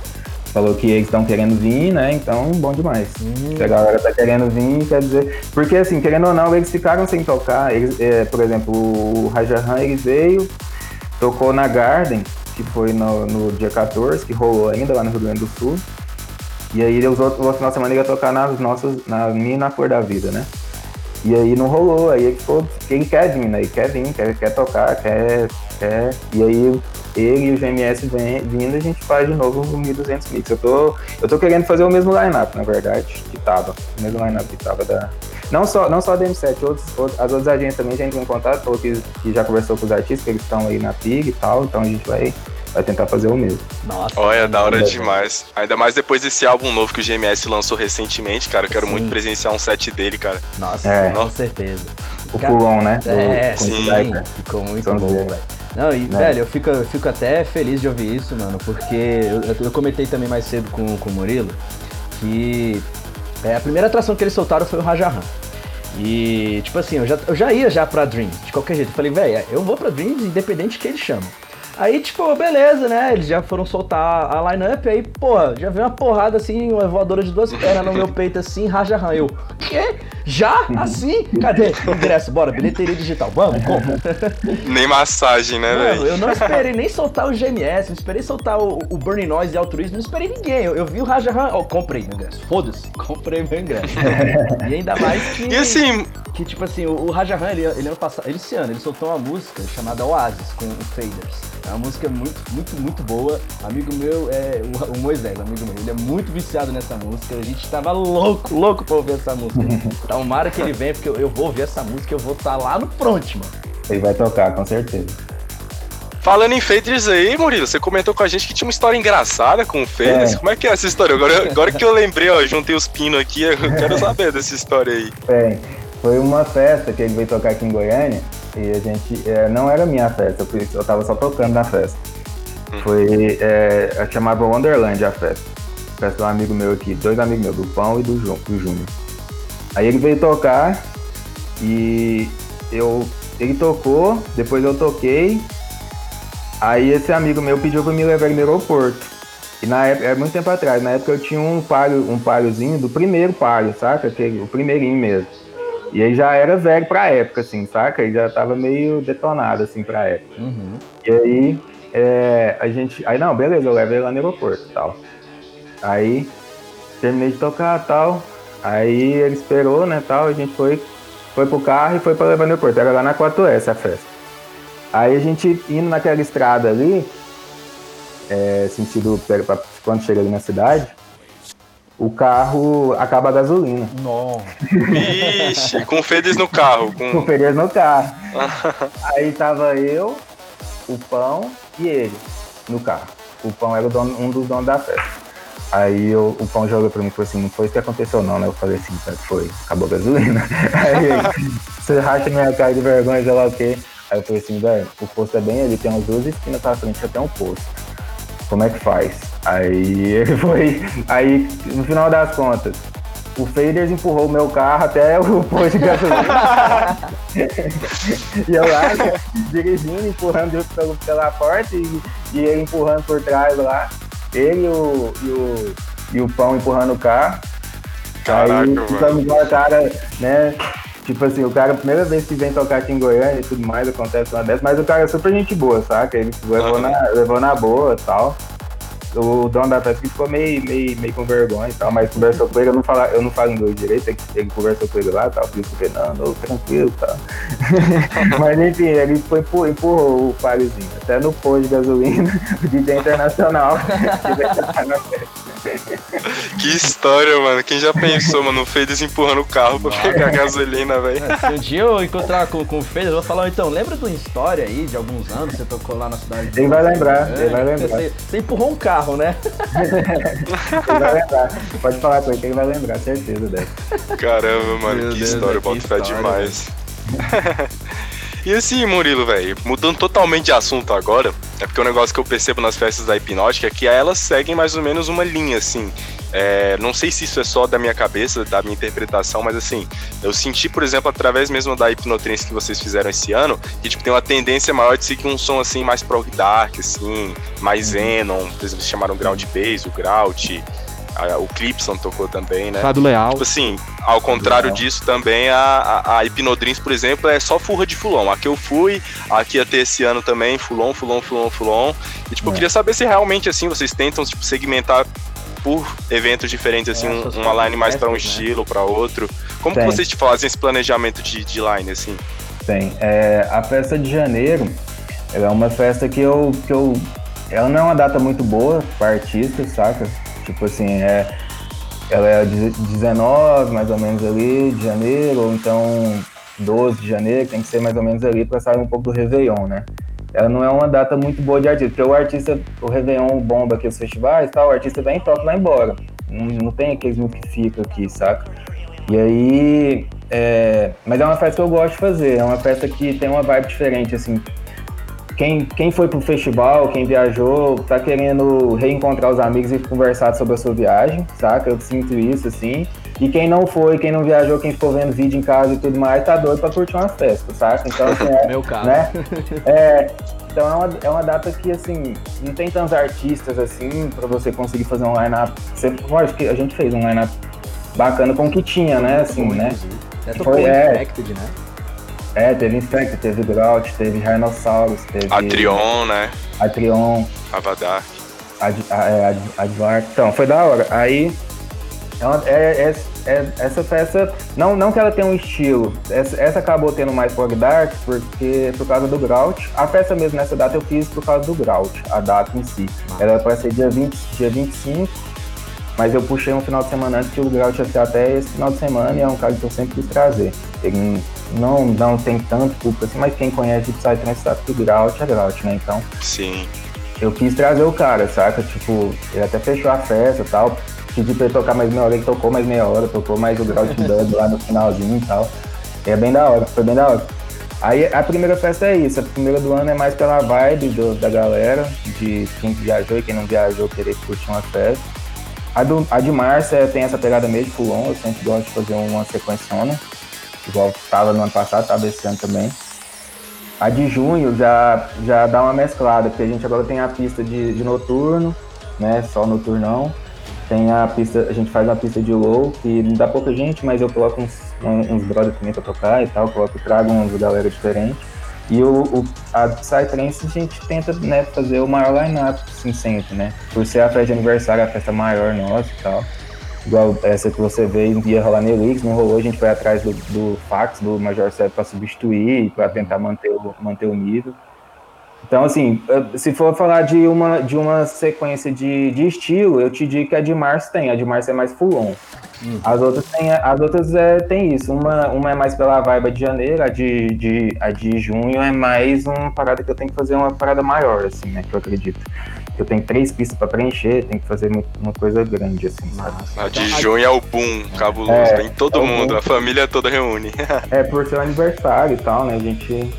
Falou que eles estão querendo vir, né? Então, bom demais. Se a galera tá querendo vir, quer dizer. Porque, assim, querendo ou não, eles ficaram sem tocar. Eles, é, por exemplo, o Rajahan, ele veio, tocou na Garden, que foi no, no dia 14, que rolou ainda lá no Rio Grande do Sul. E aí os outros, o final de semana ia tocar nas nossas, na minha na cor da vida, né? E aí não rolou, aí ficou, ele quer vir, né? Ele quer vir, quer, quer tocar, quer, quer. E aí ele e o GMS vem, vindo, a gente faz de novo o 1200 mix. Eu tô, eu tô querendo fazer o mesmo line-up, na verdade, que tava. O mesmo line-up que tava da. Não só, não só da M7, outros, outros, as outras agências também já entrou em contato, ou que, que já conversou com os artistas, que eles estão aí na PIG e tal, então a gente vai vai tentar fazer o mesmo. Nossa. Olha, da hora demais. Ainda mais depois desse álbum novo que o GMS lançou recentemente, cara. Eu quero Sim. muito presenciar um set dele, cara. Nossa, é. com certeza. O Pulon, né? É, o, sim. Ficou muito bom, velho. Não, e, né? velho, eu fico, eu fico até feliz de ouvir isso, mano, porque eu, eu comentei também mais cedo com, com o Murilo que é, a primeira atração que eles soltaram foi o Rajahan. E, tipo assim, eu já, eu já ia já pra Dreams, de qualquer jeito. Eu falei, velho, eu vou pra Dreams independente que eles chamam. Aí, tipo, beleza, né? Eles já foram soltar a line-up, aí, pô, já veio uma porrada assim, uma voadora de duas pernas no meu peito assim, raja ran. Eu, quê? Já? Assim? Cadê? Ingresso, bora, bilheteria digital, vamos, compra. Nem massagem, né, velho? Eu não esperei nem soltar o GMS, não esperei soltar o, o Burning Noise e Altruísmo, não esperei ninguém. Eu, eu vi o Raja ran, oh, comprei meu ingresso, foda-se, comprei meu ingresso. e ainda mais que. E assim. Que, tipo assim, o, o Raja ran, ele, ele ano passado, ele esse ano, ele soltou uma música chamada Oasis com o Faders. É uma música muito, muito, muito boa. Amigo meu é o, Moisés, amigo meu. Ele é muito viciado nessa música. A gente tava louco, louco pra ouvir essa música. Tomara que ele venha, porque eu, eu vou ouvir essa música eu vou estar tá lá no front, mano. Ele vai tocar, com certeza. Falando em Faders aí, Murilo, você comentou com a gente que tinha uma história engraçada com o Faders. É. Como é que é essa história? Agora, agora que eu lembrei, ó, juntei os pinos aqui, eu quero saber dessa história aí. Bem, foi uma festa que ele veio tocar aqui em Goiânia. E a gente. É, não era minha festa, eu, eu tava só tocando na festa. Hum. Foi. É, chamava Wonderland a festa. Festa de um amigo meu aqui, dois amigos meus, do Pão e do, Ju, do Júnior. Aí ele veio tocar e eu. Ele tocou, depois eu toquei. Aí esse amigo meu pediu pra me levar ele no aeroporto. E na época, era muito tempo atrás, na época eu tinha um palio, um paliozinho do primeiro palio, saca? Aquele, o primeirinho mesmo. E aí já era velho pra época, assim, saca? Ele já tava meio detonado, assim, pra época. Uhum. E aí, é, a gente... Aí, não, beleza, eu levo ele lá no aeroporto e tal. Aí, terminei de tocar e tal. Aí ele esperou, né, tal, a gente foi, foi pro carro e foi pra levar no aeroporto. Era lá na 4S a festa. Aí a gente indo naquela estrada ali, é, sentido pra, quando chega ali na cidade, o carro acaba a gasolina. Nossa. Vixe, com Fedes no carro. Com, com Fedes no carro. Aí tava eu, o Pão e ele no carro. O Pão era dono, um dos donos da festa. Aí eu, o Pão jogou pra mim e falou assim, não foi isso que aconteceu não, né? Eu falei assim, foi, acabou a gasolina. Aí você racha minha cara de vergonha, sei lá o quê. Aí eu falei assim, velho, o posto é bem ali, tem umas duas esquinas pra frente até um posto. Como é que faz? Aí ele foi. Aí, no final das contas, o Faders empurrou o meu carro até o posto de gasolina. e eu lá, dirigindo, empurrando pelo, pela porta e, e ele empurrando por trás lá. Ele e o, e o, e o pão empurrando o carro. Caraca, Aí ficamos com a cara, né? Tipo assim, o cara, a primeira vez que vem tocar aqui em Goiânia e tudo mais, acontece uma dessa, mas o cara é super gente boa, saca? Ele levou, uhum. na, levou na boa e tal o dono da festa ficou meio, meio, meio com vergonha e tal, mas conversou com ele, eu não falo, eu não falo inglês direito, ele conversou com ele lá, tal, falei com o Fernando, tranquilo e tal. mas enfim, ele foi, empurrou, empurrou o palezinho, até no posto de gasolina, o DJ internacional, que história, mano. Quem já pensou, mano, o Feides empurrando o carro pra pegar gasolina, velho. Se um dia eu encontrar com, com o Feides, eu vou falar, então, lembra de uma história aí de alguns anos, você tocou lá na cidade Ele vai lembrar, ele vai lembrar. Você, você empurrou um carro né? ele vai lembrar. Pode falar com ele que ele vai lembrar, certeza dessa. Caramba, mano, Meu que Deus, história, eu boto fé demais. E assim, Murilo, velho, mudando totalmente de assunto agora, é porque o um negócio que eu percebo nas festas da hipnótica é que elas seguem mais ou menos uma linha, assim. É, não sei se isso é só da minha cabeça, da minha interpretação, mas assim, eu senti, por exemplo, através mesmo da hipnotrance que vocês fizeram esse ano, que tipo, tem uma tendência maior de seguir um som assim mais prog dark, assim, mais uhum. Zenon, por exemplo, chamaram Ground Bass, o Grout, o Clipson tocou também, né? Fábio Leal. Tipo assim, ao contrário Leal. disso também, a, a, a Hipnodrins, por exemplo, é só furra de fulon. Aqui eu fui, aqui ia ter esse ano também, fulon, fulon, fulon, fulon. E tipo, é. eu queria saber se realmente, assim, vocês tentam, tipo, segmentar por eventos diferentes, assim, é, um, uma line mais para um né? estilo, para outro. Como Tem. que vocês fazem esse planejamento de, de line, assim? Tem. É, a festa de janeiro, ela é uma festa que eu, que eu. Ela não é uma data muito boa para artista, saca? Tipo assim, é. Ela é 19, mais ou menos ali, de janeiro, ou então 12 de janeiro, tem que ser mais ou menos ali para sair um pouco do Réveillon, né? Ela não é uma data muito boa de artista, porque o artista, o Réveillon bomba aqui os festivais tal, o artista vem, toca e vai embora. Não, não tem aqueles que fica aqui, saca? E aí. É, mas é uma festa que eu gosto de fazer, é uma festa que tem uma vibe diferente, assim. Quem, quem foi pro festival, quem viajou, tá querendo reencontrar os amigos e conversar sobre a sua viagem, saca? Eu sinto isso, assim. E quem não foi, quem não viajou, quem ficou vendo vídeo em casa e tudo mais, tá doido pra curtir uma festa, saca? Então, assim, é, Meu caso. Né? É, então é uma, é uma data que, assim, não tem tantos artistas, assim, pra você conseguir fazer um line-up. Lógico que a gente fez um line-up bacana com o que tinha, né? Assim, né? Foi, é. Infected, né? É, teve Infect, teve Grout, teve Rhinoceros, teve Atrion, né? Atrion, Avadar. Ad, é, Ad, Advar. Então, foi da hora. Aí, é é- é- é- essa festa, não, não que ela tenha um estilo, essa, essa acabou tendo mais prog dark porque, por causa do Grout. A festa mesmo nessa data eu fiz por causa do Grout, a data em si. Era pra ser dia, 20, dia 25, mas eu puxei um final de semana antes que o Grout ia ser até esse final de semana e é um cara que eu sempre quis trazer. Ele não, não tem tanto público assim, mas quem conhece Psytrance sabe que o Grout é Grout, né? Então Sim. eu quis trazer o cara, saca? Tipo, ele até fechou a festa e tal. Pedi pra ele tocar mais meia hora, ele tocou mais meia hora, tocou mais o grau de dub lá no finalzinho e tal. E é bem da hora, foi bem da hora. Aí a primeira festa é isso, a primeira do ano é mais pela vibe do- da galera, de quem viajou e quem não viajou querer curtir uma festa. A, do, a de março é- tem essa pegada meio de fulon, eu sempre gosto de fazer uma sequenciona, igual tava no ano passado, tava esse ano também. A de junho já, já dá uma mesclada, porque a gente agora tem a pista de, de noturno, né? Só noturnão. Tem a pista, a gente faz uma pista de low, que não dá pouca gente, mas eu coloco uns, uns brothers também pra tocar e tal, coloco, trago uns galera diferente. E o, o, a Psytrance a gente tenta né, fazer o maior line-up, assim, sempre, né? Por ser a festa de aniversário, a festa maior nossa e tal. Igual essa que você veio, ia rolar no Elix, não rolou, a gente foi atrás do, do fax, do Major 7 para substituir, para tentar manter o, manter o nível. Então, assim, se for falar de uma, de uma sequência de, de estilo, eu te digo que a de março tem, a de março é mais full on. As outras tem, as outras é, tem isso, uma, uma é mais pela vibe de janeiro, a de, de, a de junho é mais uma parada que eu tenho que fazer uma parada maior, assim, né, que eu acredito. Eu tenho três pistas para preencher, tenho que fazer uma coisa grande, assim, sabe? A de Então, junho é o boom, cabuloso. É, Vem todo é o mundo, boom. a família toda reúne. É, por ser um aniversário e tal, né? A gente.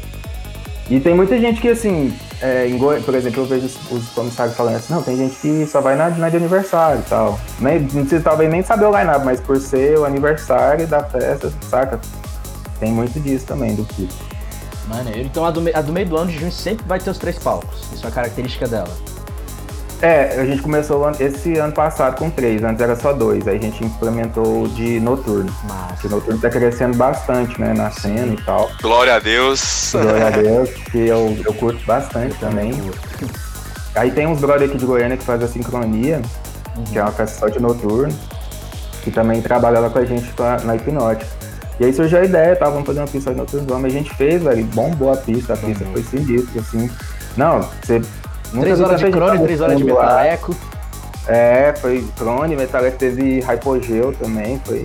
E tem muita gente que, assim, é, em por exemplo, eu vejo os, os comissários falando assim, não, tem gente que só vai na, na de aniversário e tal. Nem, não precisa talvez nem saber o line-up, mas por ser o aniversário da festa, saca? Tem muito disso também do tipo. Maneiro. Então a do, a do meio do ano de junho sempre vai ter os três palcos. Isso é uma característica dela. É, a gente começou esse ano passado com três, antes era só dois, aí a gente implementou o de noturno. Massa. O noturno tá crescendo bastante, né, na cena e tal. Glória a Deus. Glória a Deus, que eu, eu curto bastante também. Aí tem uns brother aqui de Goiânia que faz a sincronia, que é uma festa só de noturno, que também trabalha lá com a gente pra- na hipnótica. E aí surgiu a ideia, tá, vamos fazer uma pista de noturno, vamos, a gente fez, velho, bombou a pista, a pista foi sinistra, assim. Não, você... nunca Três vi horas de crone, três horas de metaleco. É, foi crone, metaleco, teve hypogeu também, foi,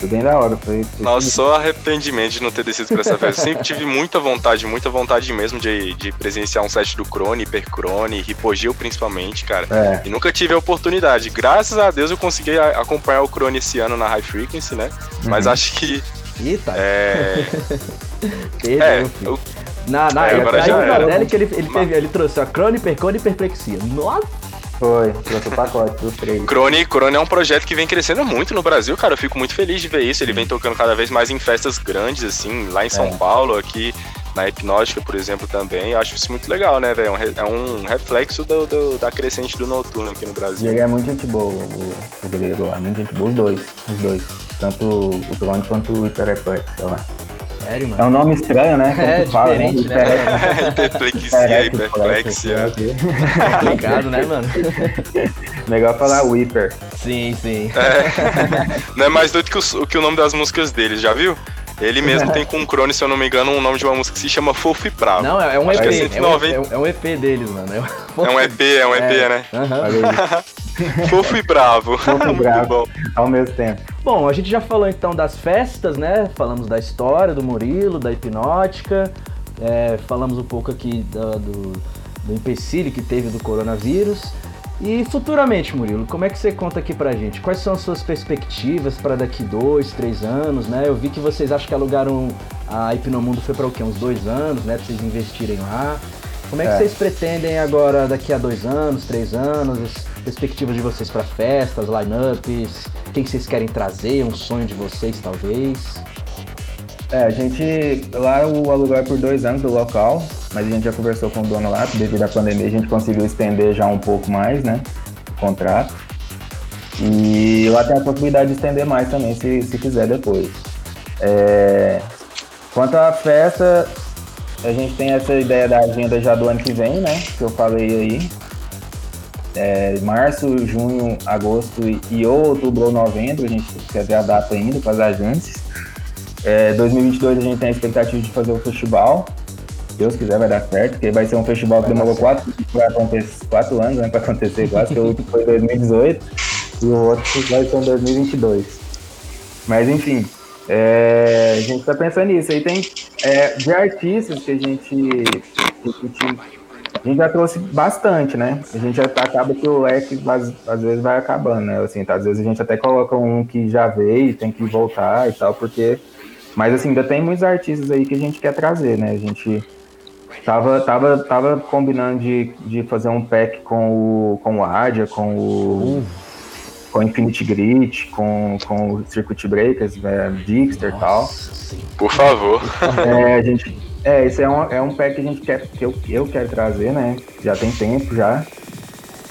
foi bem da hora. Foi, foi Nossa, só arrependimento de não ter descido pra essa festa. Sempre tive muita vontade, muita vontade mesmo de, de presenciar um set do Crone, Hipercrone, Hipogeu principalmente, cara. É, E nunca tive a oportunidade. Graças a Deus eu consegui a- acompanhar o Crone esse ano na High Frequency, né? Mas Uhum. acho que. Eita, É. perdeu, é filho. Na, na, É. Hipnodélica ele, ele, teve, ele trouxe a crone, hipercone e hiperplexia. Nossa! foi, trouxe o pacote dos três. Crone, Crone é um projeto que vem crescendo muito no Brasil, cara. Eu fico muito feliz de ver isso. Ele vem tocando cada vez mais em festas grandes, assim, lá em São É. Paulo, aqui na Hipnótica, por exemplo, também. Eu acho isso muito legal, né, velho? É um É reflexo do- do- da crescente do noturno aqui no E Brasil. ele é muito gente boa, o, o grego lá, muito gente boa, os dois, os dois. Tanto o drone quanto o hipereplex, sei lá. Sério, É mano. um nome estranho, né? Como É, tu fala, diferente, né? Hiperplexia, hiperplexia. Complicado, né, mano? Melhor falar Whipper. Sim, sim. Não é mais doido que o, que o nome das músicas dele, já viu? Ele mesmo tem com o Crone, se eu não me engano, um nome de uma música que se chama Fofo e Bravo. Não, é um Acho EP. é É, um, 190. é um EP deles, mano. É um- É um EP, é um EP, né? Aham. Fofo e Bravo. Fofo e Bravo. bom. ao mesmo tempo. Bom, a gente já falou então das festas, né? Falamos da história do Murilo, da hipnótica, é, falamos um pouco aqui da- do, do empecilho que teve do coronavírus. E futuramente, Murilo, como é que você conta aqui pra gente? Quais são as suas perspectivas para daqui dois, três anos, né? Eu vi que vocês acham que alugaram a Hipnomundo foi para o quê? Uns dois anos, né? Pra vocês investirem lá. Como é que É. vocês pretendem agora, daqui a dois anos, três anos, perspectivas de vocês para festas, lineups, quem que vocês querem trazer, um sonho de vocês talvez? É, a gente. Lá o aluguel é por dois anos do local, mas a gente já conversou com o dono lá, devido à pandemia a gente conseguiu estender já um pouco mais, né? O contrato. E lá tem a possibilidade de estender mais também, se, se quiser depois. É, quanto à festa, a gente tem essa ideia da agenda já do ano que vem, né? Que eu falei aí. É, março, junho, agosto e, ou outubro ou novembro, a gente quer ver a data ainda com as agências. É, 2022 a gente tem a expectativa de fazer o festival. Deus quiser vai dar certo, porque vai ser um festival que demorou quatro, quatro anos né, para acontecer quase, que o último foi em 2018 e o outro vai ser em 2022. Mas enfim, é, a gente tá pensando nisso. Aí tem é, de artistas que a gente, que a gente já trouxe bastante, né? A gente já acaba que o leque às, às vezes vai acabando, né? Assim, tá, às vezes a gente até coloca um que já veio e tem que voltar e tal, porque. Mas assim, ainda tem muitos artistas aí que a gente quer trazer, né? A gente tava, tava, tava combinando de, de fazer um pack com o, com o Adia, com o. Com o Infinity Grid, com, com o Circuit Breakers, é, Dixter e tal. Por favor. É, a gente. É, esse é um, é um pack que a gente quer, que eu, eu quero trazer, né? Já tem tempo já.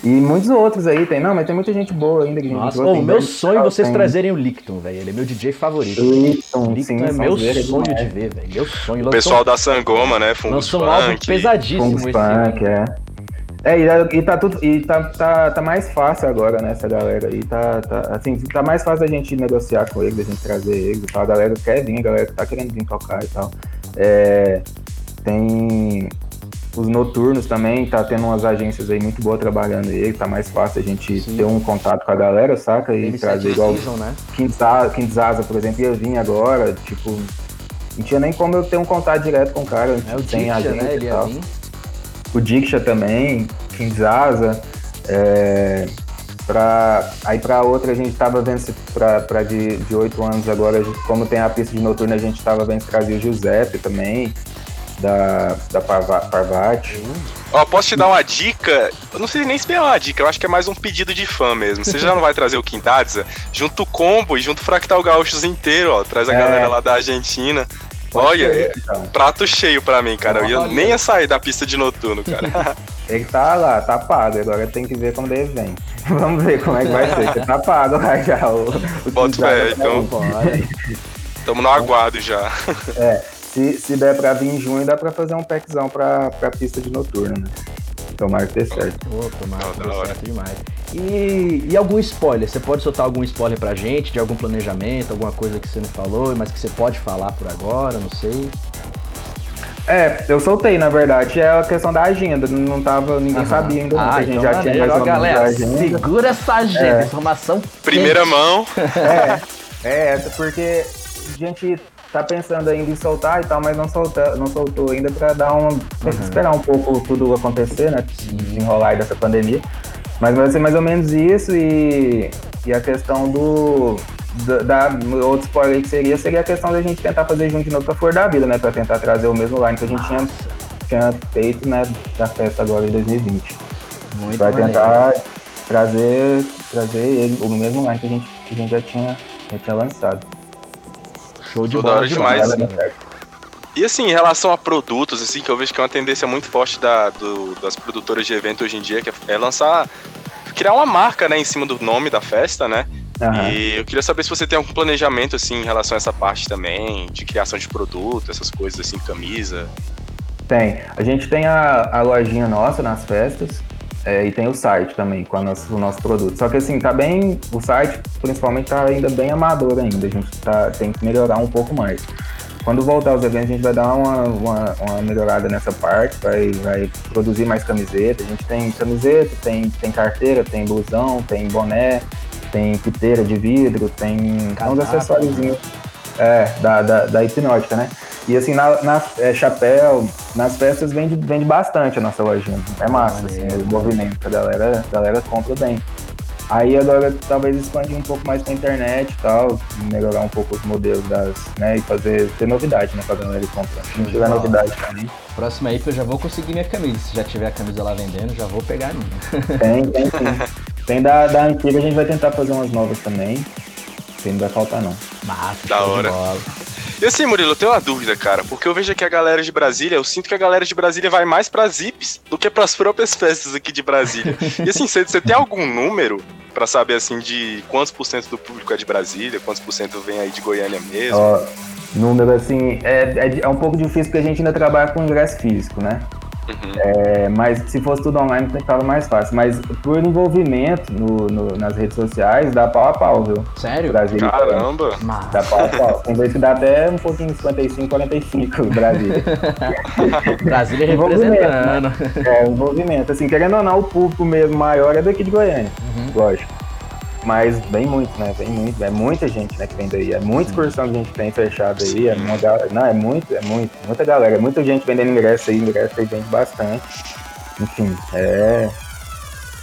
E muitos outros aí tem. Não, mas tem muita gente boa ainda que a gente Nossa, ô, tem meu sonho é vocês tem trazerem o Licton, velho. Ele é meu DJ favorito. Lipton, Licton sim, é meu sonzeira sonho demais. de ver, velho. Meu sonho. O Lançou- pessoal da Sangoma, né? Fungus lançou um álbum pesadíssimo Fungus esse Punk, é. É, e, e tá tudo. E tá, tá, tá mais fácil agora, né, essa galera aí. Tá, tá, assim, tá mais fácil a gente negociar com eles, a gente trazer eles e tal. A galera quer vir, a galera tá querendo vir tocar e tal. É, tem os noturnos também, tá tendo umas agências aí muito boas trabalhando ele, tá mais fácil a gente Sim. ter um contato com a galera, saca? E Ele trazer igual Season, né? Quinzaza, por exemplo, ia vir agora, tipo. Não tinha nem como eu ter um contato direto com o cara, É o sem Diksha, agência né? Ele ia vir. o Diksha também, Kinzaza. É, pra, aí pra outra a gente tava vendo pra de, de 8 anos agora, gente- como tem a pista de noturna, a gente tava vendo se trazia o Giuseppe também, da, da Parva- Parvati. Ó, posso te dar uma dica? Eu não sei nem se é uma dica, eu acho que é mais um pedido de fã mesmo. Você já não vai trazer o Quintadza? Junta o combo e junta o Fractal Gaúchos inteiro, ó. Traz a É. galera lá da Argentina. Pode Olha, ser, então. prato cheio pra mim, cara. Eu ia, nem ia sair da pista de noturno, cara. Ele tá lá, tá pago, agora tem que ver como ele vem. Vamos ver como é que vai ser, porque tá pago lá já. O, o Bota fé, então. Bora. Tamo no aguardo já. É, se, se der pra vir em junho, dá pra fazer um packzão pra, pra pista de noturno, né? Tomara que dê certo. Pô, tomara que dê certo demais. E, e algum spoiler? Você pode soltar algum spoiler pra gente de algum planejamento, alguma coisa que você não falou, mas que você pode falar por agora, não sei. É, eu soltei, na verdade, é a questão da agenda. Não tava, ninguém sabia ainda, não, Ah, que a gente então já maneiro, tinha mais ou menos a galera, agenda. segura essa agenda, É. informação Primeira quente. mão. É, é porque a gente tá pensando ainda em soltar e tal, mas não, solta, não soltou ainda pra dar um. pra esperar um pouco tudo acontecer, né? Desenrolar aí dessa pandemia. Mas vai ser mais ou menos isso e, e a questão do. Da, da- outro spoiler aí que seria, seria a questão da gente tentar fazer junto de novo pra Flor da Vida, né? Pra tentar trazer o mesmo line que a gente tinha, tinha feito, né? Da festa agora em 2020. Muito vai maneiro. tentar trazer, trazer ele, o mesmo line que a gente, que a gente já, tinha, já tinha lançado. Show de bola demais. certo. E assim, em relação a produtos, assim, que eu vejo que é uma tendência muito forte da, do- das produtoras de evento hoje em dia, que é, é lançar. criar uma marca, né, em cima do nome da festa, né? Aham. E eu queria saber se você tem algum planejamento, assim, em relação a essa parte também, de criação de produto, essas coisas, assim, camisa. Tem. A gente tem a, a lojinha nossa nas festas é, e tem o site também com nossa- o nosso produto. Só que assim, tá bem. O site, principalmente, tá ainda bem amador ainda. A gente tá, tem que melhorar um pouco mais. quando voltar os eventos, a gente vai dar uma, uma, uma, melhorada nessa parte, vai, vai produzir mais camiseta. A gente tem camiseta, tem, tem carteira, tem blusão, tem boné, tem piteira de vidro, tem uns acessórios é, da, da, da hipnótica, né? E assim, na, na é, chapéu, nas festas vende, vende bastante a nossa lojinha. É massa, assim, o movimento, a galera, a galera compra bem. Aí agora talvez expandir um pouco mais pra internet e tal, melhorar um pouco os modelos das, né, e fazer, ter novidade, né, pra galera comprar. Se não tiver novidade também. Próximo aí que eu já vou conseguir minha camisa. Se já tiver a camisa lá vendendo, já vou pegar a minha. Tem, tem sim. Tem da, da antiga, a gente vai tentar fazer umas novas também. Que não vai faltar não. Massa, da hora. E assim, Murilo, eu tenho uma dúvida, cara, porque eu vejo que a galera de Brasília, eu sinto que a galera de Brasília vai mais pra zips do que pras próprias festas aqui de Brasília. e assim, você tem algum número para saber, assim, de quantos por cento do público é de Brasília, quantos por cento vem aí de Goiânia mesmo? Ó, número, assim, é, é, é um pouco difícil porque a gente ainda trabalha com ingresso físico, né? Uhum. É, mas se fosse tudo online, ficava mais fácil. Mas por envolvimento no, no, nas redes sociais, dá pau a pau, viu? Sério? Brasil Caramba! Dá pau a pau. Tem vezes que dá até um pouquinho 55, 45 Brasil. Brasília representando. Né? É, envolvimento. Assim, querendo ou não, o público mesmo maior é daqui de Goiânia. Uhum. Lógico. Mas vem muito, né? Vem muito, é muita gente, né, que vem daí. É muita excursão que a gente tem fechado aí. É uma, não, é muito, é muito, muita galera. É muita gente vendendo ingresso aí, ingresso aí vende bastante. Enfim, é,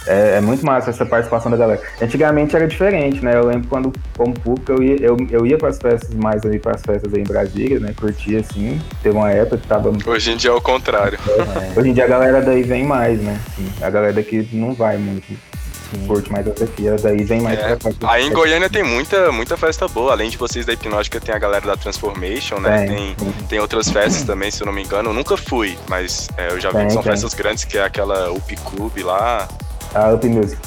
é, é, muito massa essa participação da galera. Antigamente era diferente, né? Eu lembro quando, como público, eu ia, eu, eu ia para as festas mais ali, para as festas aí em Brasília, né? Curtia assim. Teve uma época que tava. Hoje em dia é o contrário. É, hoje em dia a galera daí vem mais, né? Assim, a galera daqui não vai muito. Sim. curte mais daí vem mais é. pra cá. Aí em Goiânia tem muita, muita festa boa. Além de vocês da Hipnótica, tem a galera da Transformation, né? Tem, tem, tem outras festas também, se eu não me engano. Eu nunca fui, mas é, eu já vi que são festas grandes, que é aquela UP Club lá. A UP Music.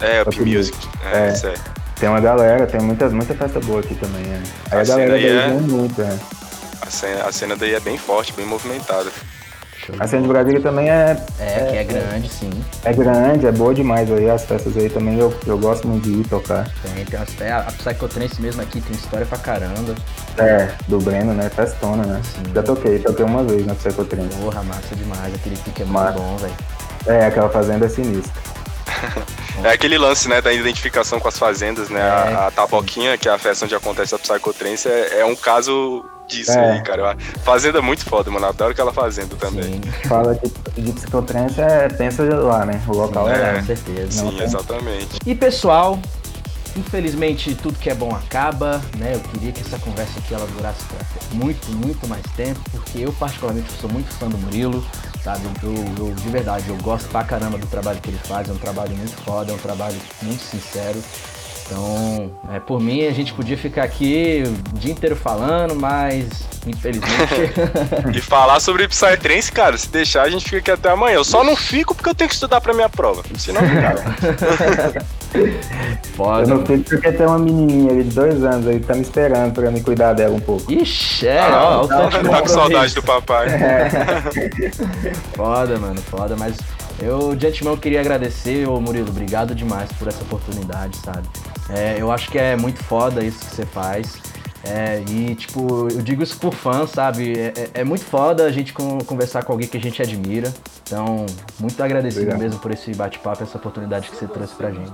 É, UP, UP Music. Music. É, é. Tem uma galera, tem muita, muita festa boa aqui também, né? Aí a, a galera daí é... muito, né? A cena, a cena daí é bem forte, bem movimentada. A cena de Brasília também é. É, que é grande, sim. É grande, é boa demais aí. As festas aí também eu, eu gosto muito de ir tocar. Tem, tem as, é, a Psychotrance mesmo aqui tem história pra caramba. É, do Breno, né? Festona, né? Sim. Já toquei, toquei uma vez na Psychotrance. Porra, massa demais. Aquele pique é muito massa. bom, velho. É, aquela fazenda é sinistra. é aquele lance, né, da identificação com as fazendas, né? É, a, a Taboquinha, que é a festa onde acontece a Psychotrance, é, é um caso disso é. aí, cara. Fazenda é muito foda, mano. Adoro aquela fazenda também. Sim. Fala de, de psicotrance, é, pensa lá, né? O local é, é lá, com certeza. Sim, exatamente. E pessoal, infelizmente tudo que é bom acaba, né? Eu queria que essa conversa aqui ela durasse muito, muito mais tempo, porque eu particularmente sou muito fã do Murilo, sabe? Eu, eu, de verdade, eu gosto pra caramba do trabalho que ele faz, é um trabalho muito foda, é um trabalho muito sincero. Então, é, por mim, a gente podia ficar aqui o dia inteiro falando, mas infelizmente. e falar sobre Psytrance, cara, se deixar, a gente fica aqui até amanhã. Eu só não fico porque eu tenho que estudar pra minha prova. Senão, cara. Foda. Eu não fico porque tem uma menininha ali de dois anos aí que tá me esperando pra me cuidar dela um pouco. Ixi, é, ah, ó, tá, tá com saudade do papai. É. foda, mano, foda, mas eu de antemão queria agradecer, ô Murilo, obrigado demais por essa oportunidade, sabe? É, eu acho que é muito foda isso que você faz. É, e, tipo, eu digo isso por fã, sabe? É, é, é muito foda a gente conversar com alguém que a gente admira. Então, muito agradecido Obrigado. mesmo por esse bate-papo, essa oportunidade que você trouxe pra gente.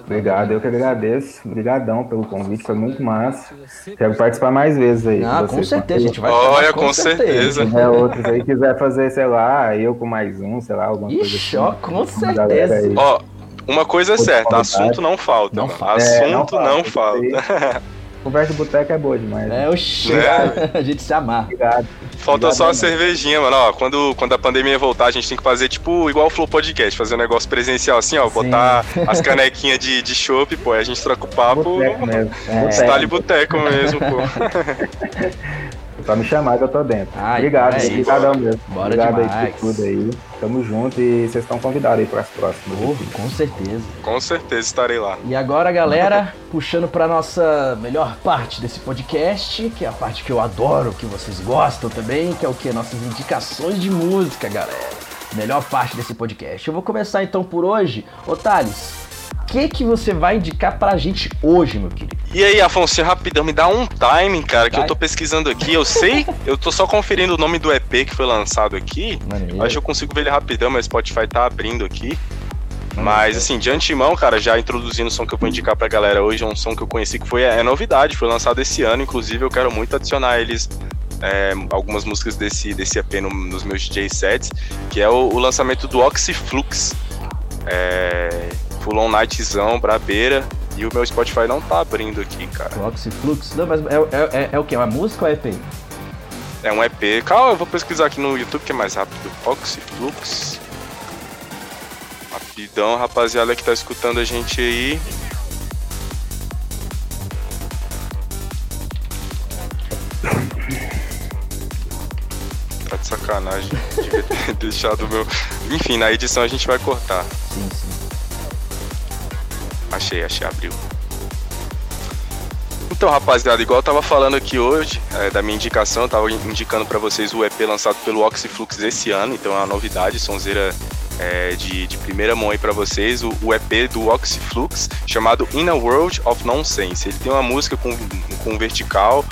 Obrigado, eu que agradeço. Obrigadão pelo convite, foi muito massa. Quero participar mais vezes aí. Ah, com certeza, a gente vai Olha, com, com certeza. Se tiver outros aí, quiser fazer, sei lá, eu com mais um, sei lá, alguma Ixi, coisa assim. ó, com certeza. Ó, uma coisa é certa, assunto não falta. Não falta. Assunto é, não, não falta. Conversa de boteco é boa demais. É, oxi, é. a gente se amar. Obrigado. Falta Obrigado só a cervejinha, mano. Ó, quando, quando a pandemia voltar, a gente tem que fazer, tipo, igual o Flow Podcast, fazer um negócio presencial assim, ó. Sim. Botar as canequinhas de, de chopp, pô, aí a gente troca o papo. Boteco mesmo. É. Style boteco mesmo, pô. Só me chamar que eu tô dentro. Ai, obrigado, é obrigadão mesmo. Bora obrigado demais. aí por tudo aí. Tamo junto e vocês estão convidados aí para as próximas. Oh, com certeza. Com certeza estarei lá. E agora, galera, puxando para nossa melhor parte desse podcast, que é a parte que eu adoro, que vocês gostam também, que é o que? Nossas indicações de música, galera. Melhor parte desse podcast. Eu vou começar então por hoje. Ô Thales, que que você vai indicar pra gente hoje, meu querido? E aí, Afonso, rapidão, me dá um timing, cara, que vai. eu tô pesquisando aqui. Eu sei, eu tô só conferindo o nome do EP que foi lançado aqui. Maneiro. Acho que eu consigo ver ele rapidão, mas Spotify tá abrindo aqui. Mas, assim, de antemão, cara, já introduzindo o som que eu vou indicar pra galera hoje, é um som que eu conheci que foi é novidade, foi lançado esse ano, inclusive eu quero muito adicionar eles é, algumas músicas desse, desse EP no, nos meus DJ sets, que é o, o lançamento do Oxyflux. É, Full On Nightzão, Brabeira, e o meu Spotify não tá abrindo aqui, cara. O Oxyflux? Não, mas é, é, é, é o que? É uma música ou é EP? É um EP. Calma, eu vou pesquisar aqui no YouTube que é mais rápido. Oxyflux. Rapidão, rapaziada que tá escutando a gente aí. Tá de sacanagem. Devia ter deixado o meu. Enfim, na edição a gente vai cortar. Sim, sim. Achei, achei, abriu. Então, rapaziada, igual eu tava falando aqui hoje, é, da minha indicação, eu tava indicando para vocês o EP lançado pelo Oxyflux esse ano, então é uma novidade, sonzeira é, de, de, primeira mão aí pra vocês, o, o, EP do Oxyflux, chamado In a World of Nonsense. Ele tem uma música com, com vertical,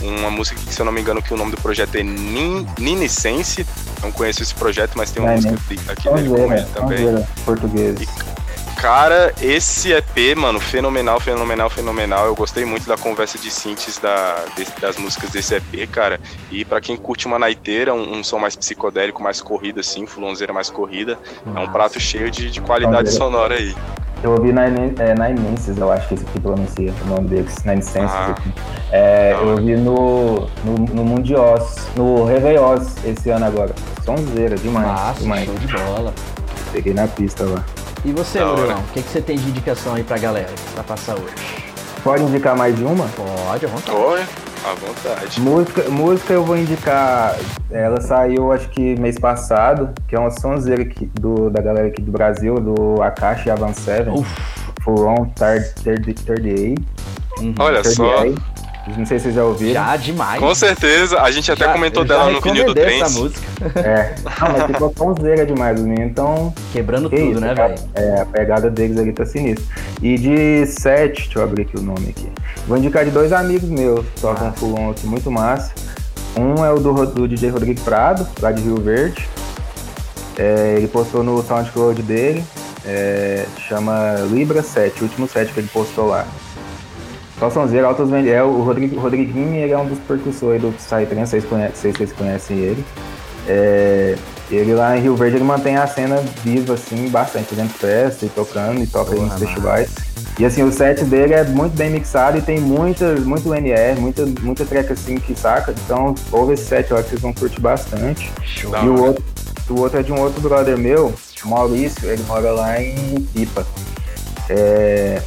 uma música que, se eu não me engano, que o nome do projeto é Nin, Ninissense. Não conheço esse projeto, mas tem uma é, música né? aqui dele com ele também. Português. E, Cara, esse EP, mano, fenomenal, fenomenal, fenomenal. Eu gostei muito da conversa de synths da, das músicas desse EP, cara. E para quem curte uma naiteira, um, um, som mais psicodélico, mais corrida, assim, fulonzeira mais corrida, Nossa. é um prato cheio de, de qualidade sonora aí. Eu ouvi Nine, é, Nine Senses, eu acho que esse aqui pronuncia o nome deles, Nine Senses. Ah, é, eu ouvi no, no, no Mundios, no Réveillós esse ano agora. Sonzeira, demais. Nossa, demais. show de bola. Peguei na pista lá. E você, Bruno, o que, que você tem de indicação aí pra galera pra passar hoje? Pode indicar mais de uma? Pode, à vontade. Pode, à vontade. Música, música eu vou indicar, ela saiu acho que mês passado, que é uma sonzeira aqui do, da galera aqui do Brasil, do Akashi Avan Seven. Full On 38. Uhum. Olha 38. só. Não sei se vocês já ouviram. Já, demais. Com certeza. A gente até já, comentou dela no vinil do trem. essa música. É. Não, mas ficou sonzeira demais o menino, então... Quebrando tudo, isso, né, velho? É, a pegada deles ali tá sinistra. E de sete, deixa eu abrir aqui o nome aqui. Vou indicar de dois amigos meus, tocam fulon aqui, muito massa. Um é o do, do DJ Rodrigo Prado, lá de Rio Verde. É, ele postou no SoundCloud dele, é, chama Libra 7, o último set que ele postou lá. Só sonzeira, altos é o Rodrigo, Rodriguinho, ele é um dos percussores do Psytrance, não sei se vocês conhecem ele. É, ele lá em Rio Verde ele mantém a cena viva, assim, bastante, fazendo festa e tocando, e toca Porra, nos festivais. E assim, o set dele é muito bem mixado e tem muita, muito NR, muita, muita track assim que saca. Então, ouve esse set lá que vocês vão curtir bastante. Show. E o outro, o outro é de um outro brother meu, Maurício, ele mora lá em Pipa. É,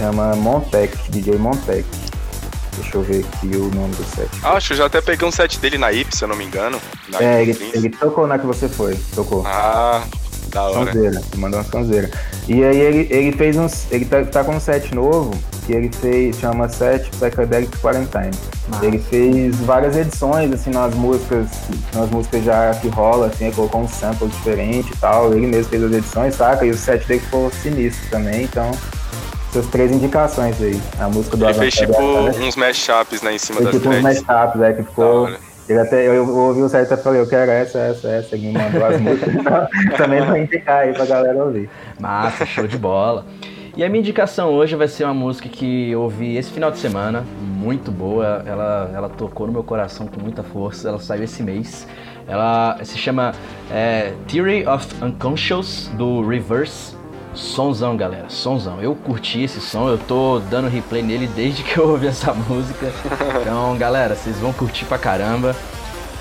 chama Montec, DJ Montec. Deixa eu ver aqui o nome do set. Acho que eu já até peguei um set dele na IP, se eu não me engano. é, ele, ele, tocou na que você foi, tocou. Ah, da hora. Sonzeira, mandou uma sonzeira. E aí ele, ele fez uns. Ele tá, tá com um set novo, que ele fez, chama Set Psychedelic Quarantine. Ah. Ele fez várias edições, assim, nas músicas, nas músicas já que rola, assim, ele colocou um sample diferente e tal. Ele mesmo fez as edições, saca? E o set dele ficou sinistro também, então suas três indicações aí. A música do Ele fez tipo né? uns mashups né, em cima das tipo uns mashups, é, que ficou. Ele até, eu, eu ouvi o certo e falei, eu quero essa, essa, essa. Ele me mandou as músicas. Então, também vou indicar aí pra galera ouvir. Massa, show de bola. E a minha indicação hoje vai ser uma música que eu ouvi esse final de semana, muito boa. Ela, ela tocou no meu coração com muita força. Ela saiu esse mês. Ela se chama é, Theory of Unconscious do Reverse. Sonzão, galera, sonzão. Eu curti esse som, eu tô dando replay nele desde que eu ouvi essa música. Então, galera, vocês vão curtir pra caramba.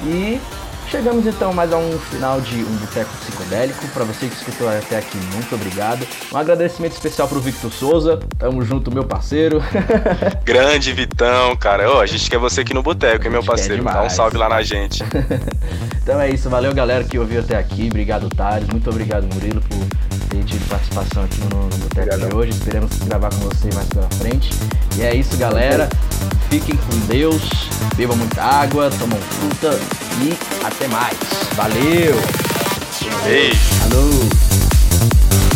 E chegamos então mais a um final de um boteco psicodélico. Para você que escutou até aqui, muito obrigado. Um agradecimento especial pro Victor Souza. Tamo junto, meu parceiro. Grande Vitão, cara. Oh, a gente quer você aqui no boteco, hein, meu parceiro? Dá um salve lá na gente. então é isso, valeu galera que ouviu até aqui. Obrigado, Thales. Muito obrigado, Murilo, por ter tido participação aqui no, no Boteco de hoje. Esperamos gravar com você mais pela frente. E é isso, galera. Fiquem com Deus, bebam muita água, tomam fruta e até mais. Valeu! Beijo! Alô!